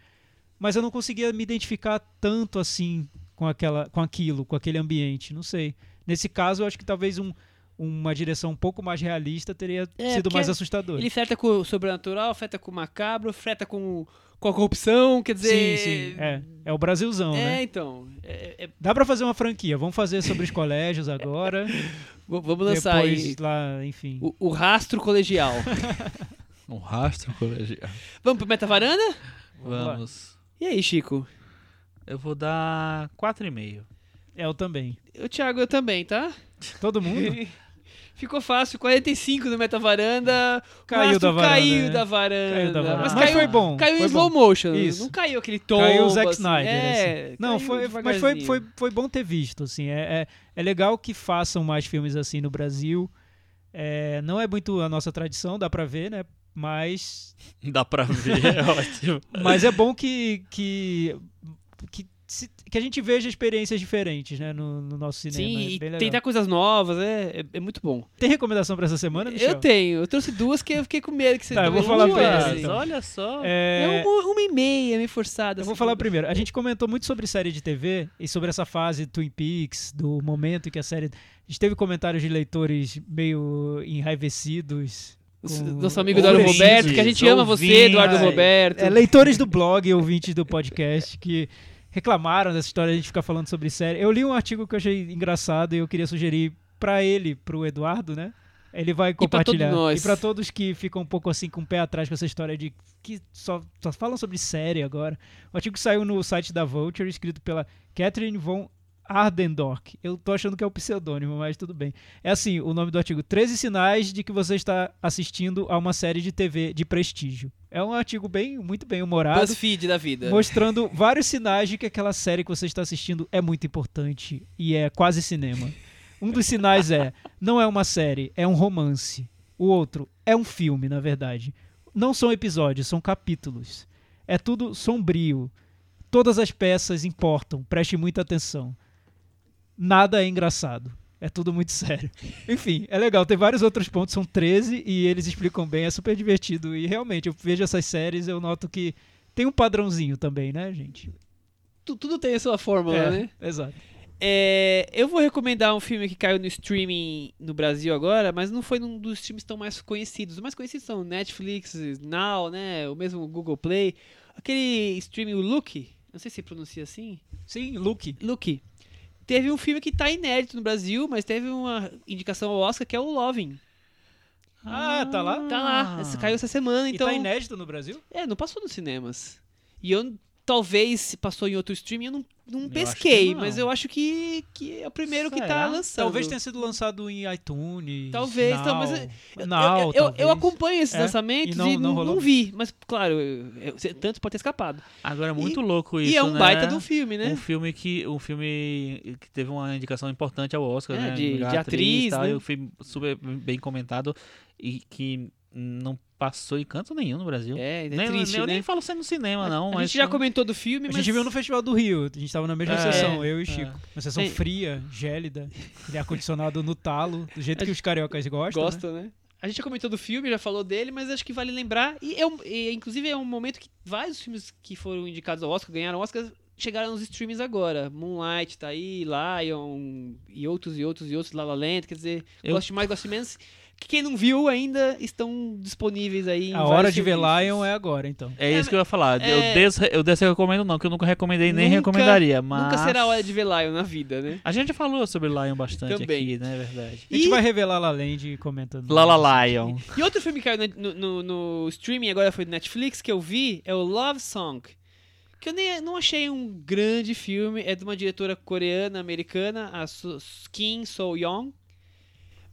mas eu não conseguia me identificar tanto assim com aquela, com aquilo, com aquele ambiente. Não sei. Nesse caso, eu acho que talvez um- uma direção um pouco mais realista teria É, sido mais assustador. Ele flerta com o sobrenatural, flerta com o macabro, flerta com, com a corrupção, quer dizer... Sim, sim. É, é o Brasilzão, É, né? então. é- é- Dá pra fazer uma franquia. Vamos fazer sobre os (laughs) colégios agora. (laughs) vamos lançar Depois aí lá, enfim. o, o rastro colegial. (laughs) Um rastro colegial. vamos pro Meta Varanda? lá. Vamos. E aí, Chico? Eu vou dar 4,5. É, eu também. O Thiago, eu também, tá? Todo mundo? (laughs) Ficou fácil, 45 no Meta Varanda. O Caiu da varanda, Caiu né? da varanda. Caiu da varanda. Mas, Mas caiu, foi bom, Caiu foi em slow bom. motion. Isso. Não caiu aquele tom. Caiu o Zack assim, Snyder. É, assim. Não, foi, mas foi, foi, foi bom ter visto. Assim. É, é, é legal que façam mais filmes assim no Brasil. É, não é muito a nossa tradição, dá pra ver, né? Mas, Dá pra ver, é (laughs) ótimo. mas é bom que, que, que, se- que a gente veja experiências diferentes né, no, no nosso cinema. Sim, é e tentar coisas novas, é, é, é muito bom. Tem recomendação pra essa semana, Michel? Eu tenho, eu trouxe duas que eu fiquei com medo que vocês Tá, eu vou falar tivessem. então. Olha só. É É, uma, uma e meia, meio forçada. Eu vou assim. falar primeiro. A gente comentou muito sobre série de TV e sobre essa fase Twin Peaks, do momento em que a série. A gente teve comentários de leitores meio enraivecidos. Nosso amigo Eduardo ouvintes, Roberto, que a gente ama você, ouvintes. Eduardo Ai, Roberto. É, leitores do blog e ouvintes do podcast que reclamaram dessa história de a gente ficar falando sobre série. Eu li um artigo que eu achei engraçado e eu queria sugerir pra ele, pro Eduardo, né? Ele vai compartilhar. E pra todos que ficam um pouco assim com o pé atrás com essa história de que só, só falam sobre série agora. O artigo saiu no site da Vulture, escrito pela Catherine von Ardendork. Eu tô achando que é o pseudônimo, mas tudo bem. É assim, o nome do artigo: 13 sinais de que você está assistindo a uma série de TV de prestígio. É um artigo bem, muito bem humorado, BuzzFeed da vida. mostrando (laughs) vários sinais de que aquela série que você está assistindo é muito importante e é quase cinema. Um dos sinais é: não é uma série, é um romance. O outro é um filme, na verdade. Não são episódios, são capítulos. É tudo sombrio. Todas as peças importam, preste muita atenção. Nada é engraçado. É tudo muito (laughs) sério. Enfim, é legal. Tem vários outros pontos, são 13 e eles explicam bem, é super divertido. E realmente, eu vejo essas séries, eu noto que tem um padrãozinho também, né, gente? Tu- Tudo tem a sua fórmula, é, né? exato. É, eu vou recomendar um filme que caiu no streaming no Brasil agora, mas não foi um dos filmes tão mais conhecidos. Os mais conhecidos são Netflix, Now, né? O mesmo Google Play. Aquele streaming, o Look, não sei se pronuncia assim. Sim, Luke. Look. Teve um filme que tá inédito no Brasil, mas teve uma indicação ao Oscar que é o Loving. Ah, tá lá? Tá lá, esse caiu essa semana, E então... tá inédito no Brasil? É, não passou nos cinemas. E eu, talvez, se passou em outro streaming, eu não, não Eu pesquei, que não. mas eu acho que, que é o primeiro que tá Será? lançando. Talvez tenha sido lançado em iTunes. Talvez, Now, talvez. Eu, Now, eu, eu, talvez. eu acompanho esses É? lançamentos E e não- não, não não, vi, mas claro, eu- eu- tanto pode ter escapado. Agora é muito louco isso, e é um né? baita de um filme, né? Um filme que um filme que teve uma indicação importante ao Oscar, É, né? de- de atriz, e tal, né? e um filme super bem comentado e que não passou em canto nenhum no Brasil. É, é nem, triste, nem- eu né? nem falo sendo no cinema, não. a mas gente já foi- comentou do filme, A mas... gente viu no Festival do Rio, a gente tava na mesma É, sessão, eu e é. Chico. Uma sessão É. fria, gélida, ar-condicionado no talo, do jeito que os cariocas gostam. né? Gosta, né? A gente já comentou do filme, já falou dele, mas acho que vale lembrar. E, é um- e, inclusive é um momento que vários filmes que foram indicados ao Oscar, ganharam Oscar, chegaram nos streams agora. Moonlight tá aí, Lion e outros e outros e outros, La La Land, quer dizer, Eu- gosto mais, gosto menos. Que quem não viu ainda estão disponíveis aí. em A hora de ver. Lion é agora, então. É isso que eu ia falar. É- Eu, des, eu desse recomendo não, que eu nunca recomendei nem Nunca- recomendaria, mas... Nunca será a hora de ver Lion na vida, né? A gente já falou sobre Lion bastante Também. aqui, né? É verdade. A gente E- vai revelar La Land e comentando. La La Lion. E outro filme que caiu no, no- no streaming, agora foi do Netflix, que eu vi, é o Love Song. Que eu nem, não achei um grande filme. É de uma diretora coreana, americana, a Kim So-young.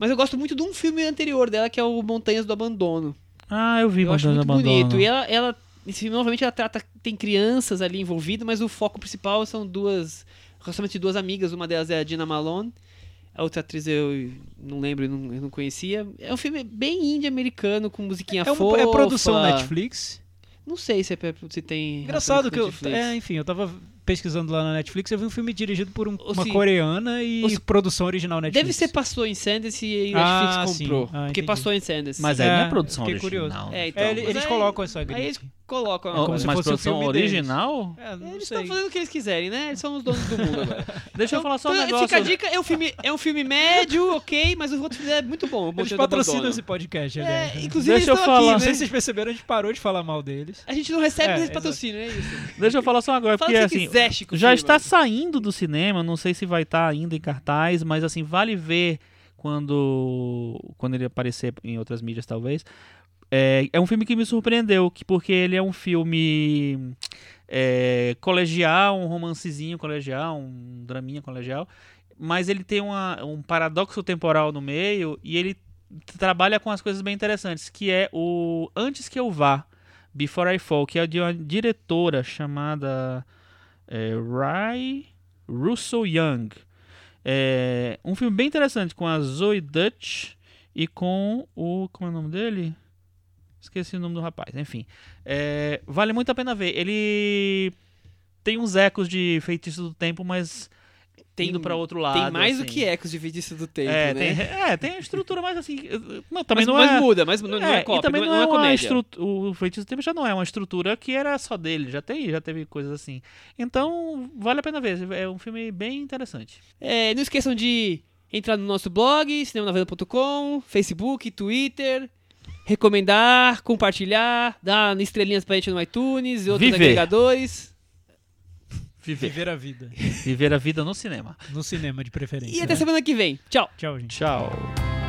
Mas eu gosto muito de um filme anterior dela, que é o Montanhas do Abandono. Ah, eu vi eu acho Montanha muito do Abandono. bonito. E ela, ela, nesse filme, novamente, ela trata. Tem crianças ali envolvidas, mas o foco principal são duas. De duas amigas. Uma delas é a Dina Malone. A outra atriz eu não lembro, eu não, eu não conhecia. É um filme bem indie americano, com musiquinha É, um- fofa. é produção Netflix. Não sei se, é, se tem. Engraçado que eu. É, enfim, eu tava pesquisando lá na Netflix, eu vi um filme dirigido por um- uma se- coreana e se- produção original Netflix. Deve ser passou em Sundance e Ah, Netflix sim. comprou. Ah, porque passou em Sundance. Mas aí não É, é produção fiquei original. curioso. É, então, É, ele- mas eles aí- colocam essa Aí grife. eles colocam. Como se mas fosse o produção filme deles. original? É, não Eles sei. estão fazendo o que eles quiserem, né? Eles são os donos do mundo agora. (laughs) Deixa eu falar só um Então, negócio. Fica a dica, é um filme, é um filme médio, (laughs) ok, mas o outro filme é muito bom. o Eles patrocinam esse podcast, É, aliás. né? inclusive Deixa eles eu estão falar. Não aqui, sei né? se vocês perceberam, a gente parou de falar mal deles. A gente não recebe É, esse patrocínio, é isso. Deixa eu falar só agora, Fala porque assim, quiser, Chico já Firman. está saindo do cinema, não sei se vai estar ainda em cartaz, mas assim, vale ver quando quando ele aparecer em outras mídias talvez. É, é um filme que me surpreendeu, que- porque ele é um filme é, colegial, um romancezinho colegial, um draminha colegial, mas ele tem uma- um paradoxo temporal no meio e ele trabalha com as coisas bem interessantes, que é o Antes que eu vá, Before I Fall, que é de uma diretora chamada é, Rai Russo Young. É um filme bem interessante com a Zoe Dutch e com o. Como é o nome dele? Esqueci o nome do rapaz. Enfim. É, vale muito a pena ver. Ele tem uns ecos de feitiço do tempo, mas Tem- indo para outro lado. Tem mais do assim. que ecos de feitiço do tempo, É, né? tem, é, tem a estrutura mais assim. Não, também mas, não mas é. muda, mas não, não é, e cópia, também não, não, é é uma comédia. estrutura. O Feitiço do Tempo já não é uma estrutura que era só dele, já tem, já teve coisas assim. Então, vale a pena ver. É um filme bem interessante. É, não esqueçam de entrar no nosso blog, cinemanavenda.com, Facebook, Twitter, recomendar, compartilhar, dar estrelinhas pra gente no iTunes e outros Viver. agregadores. Viver. Viver a vida. Viver a vida no cinema. No cinema, de preferência. E até né? semana que vem. Tchau. Tchau, gente. Tchau.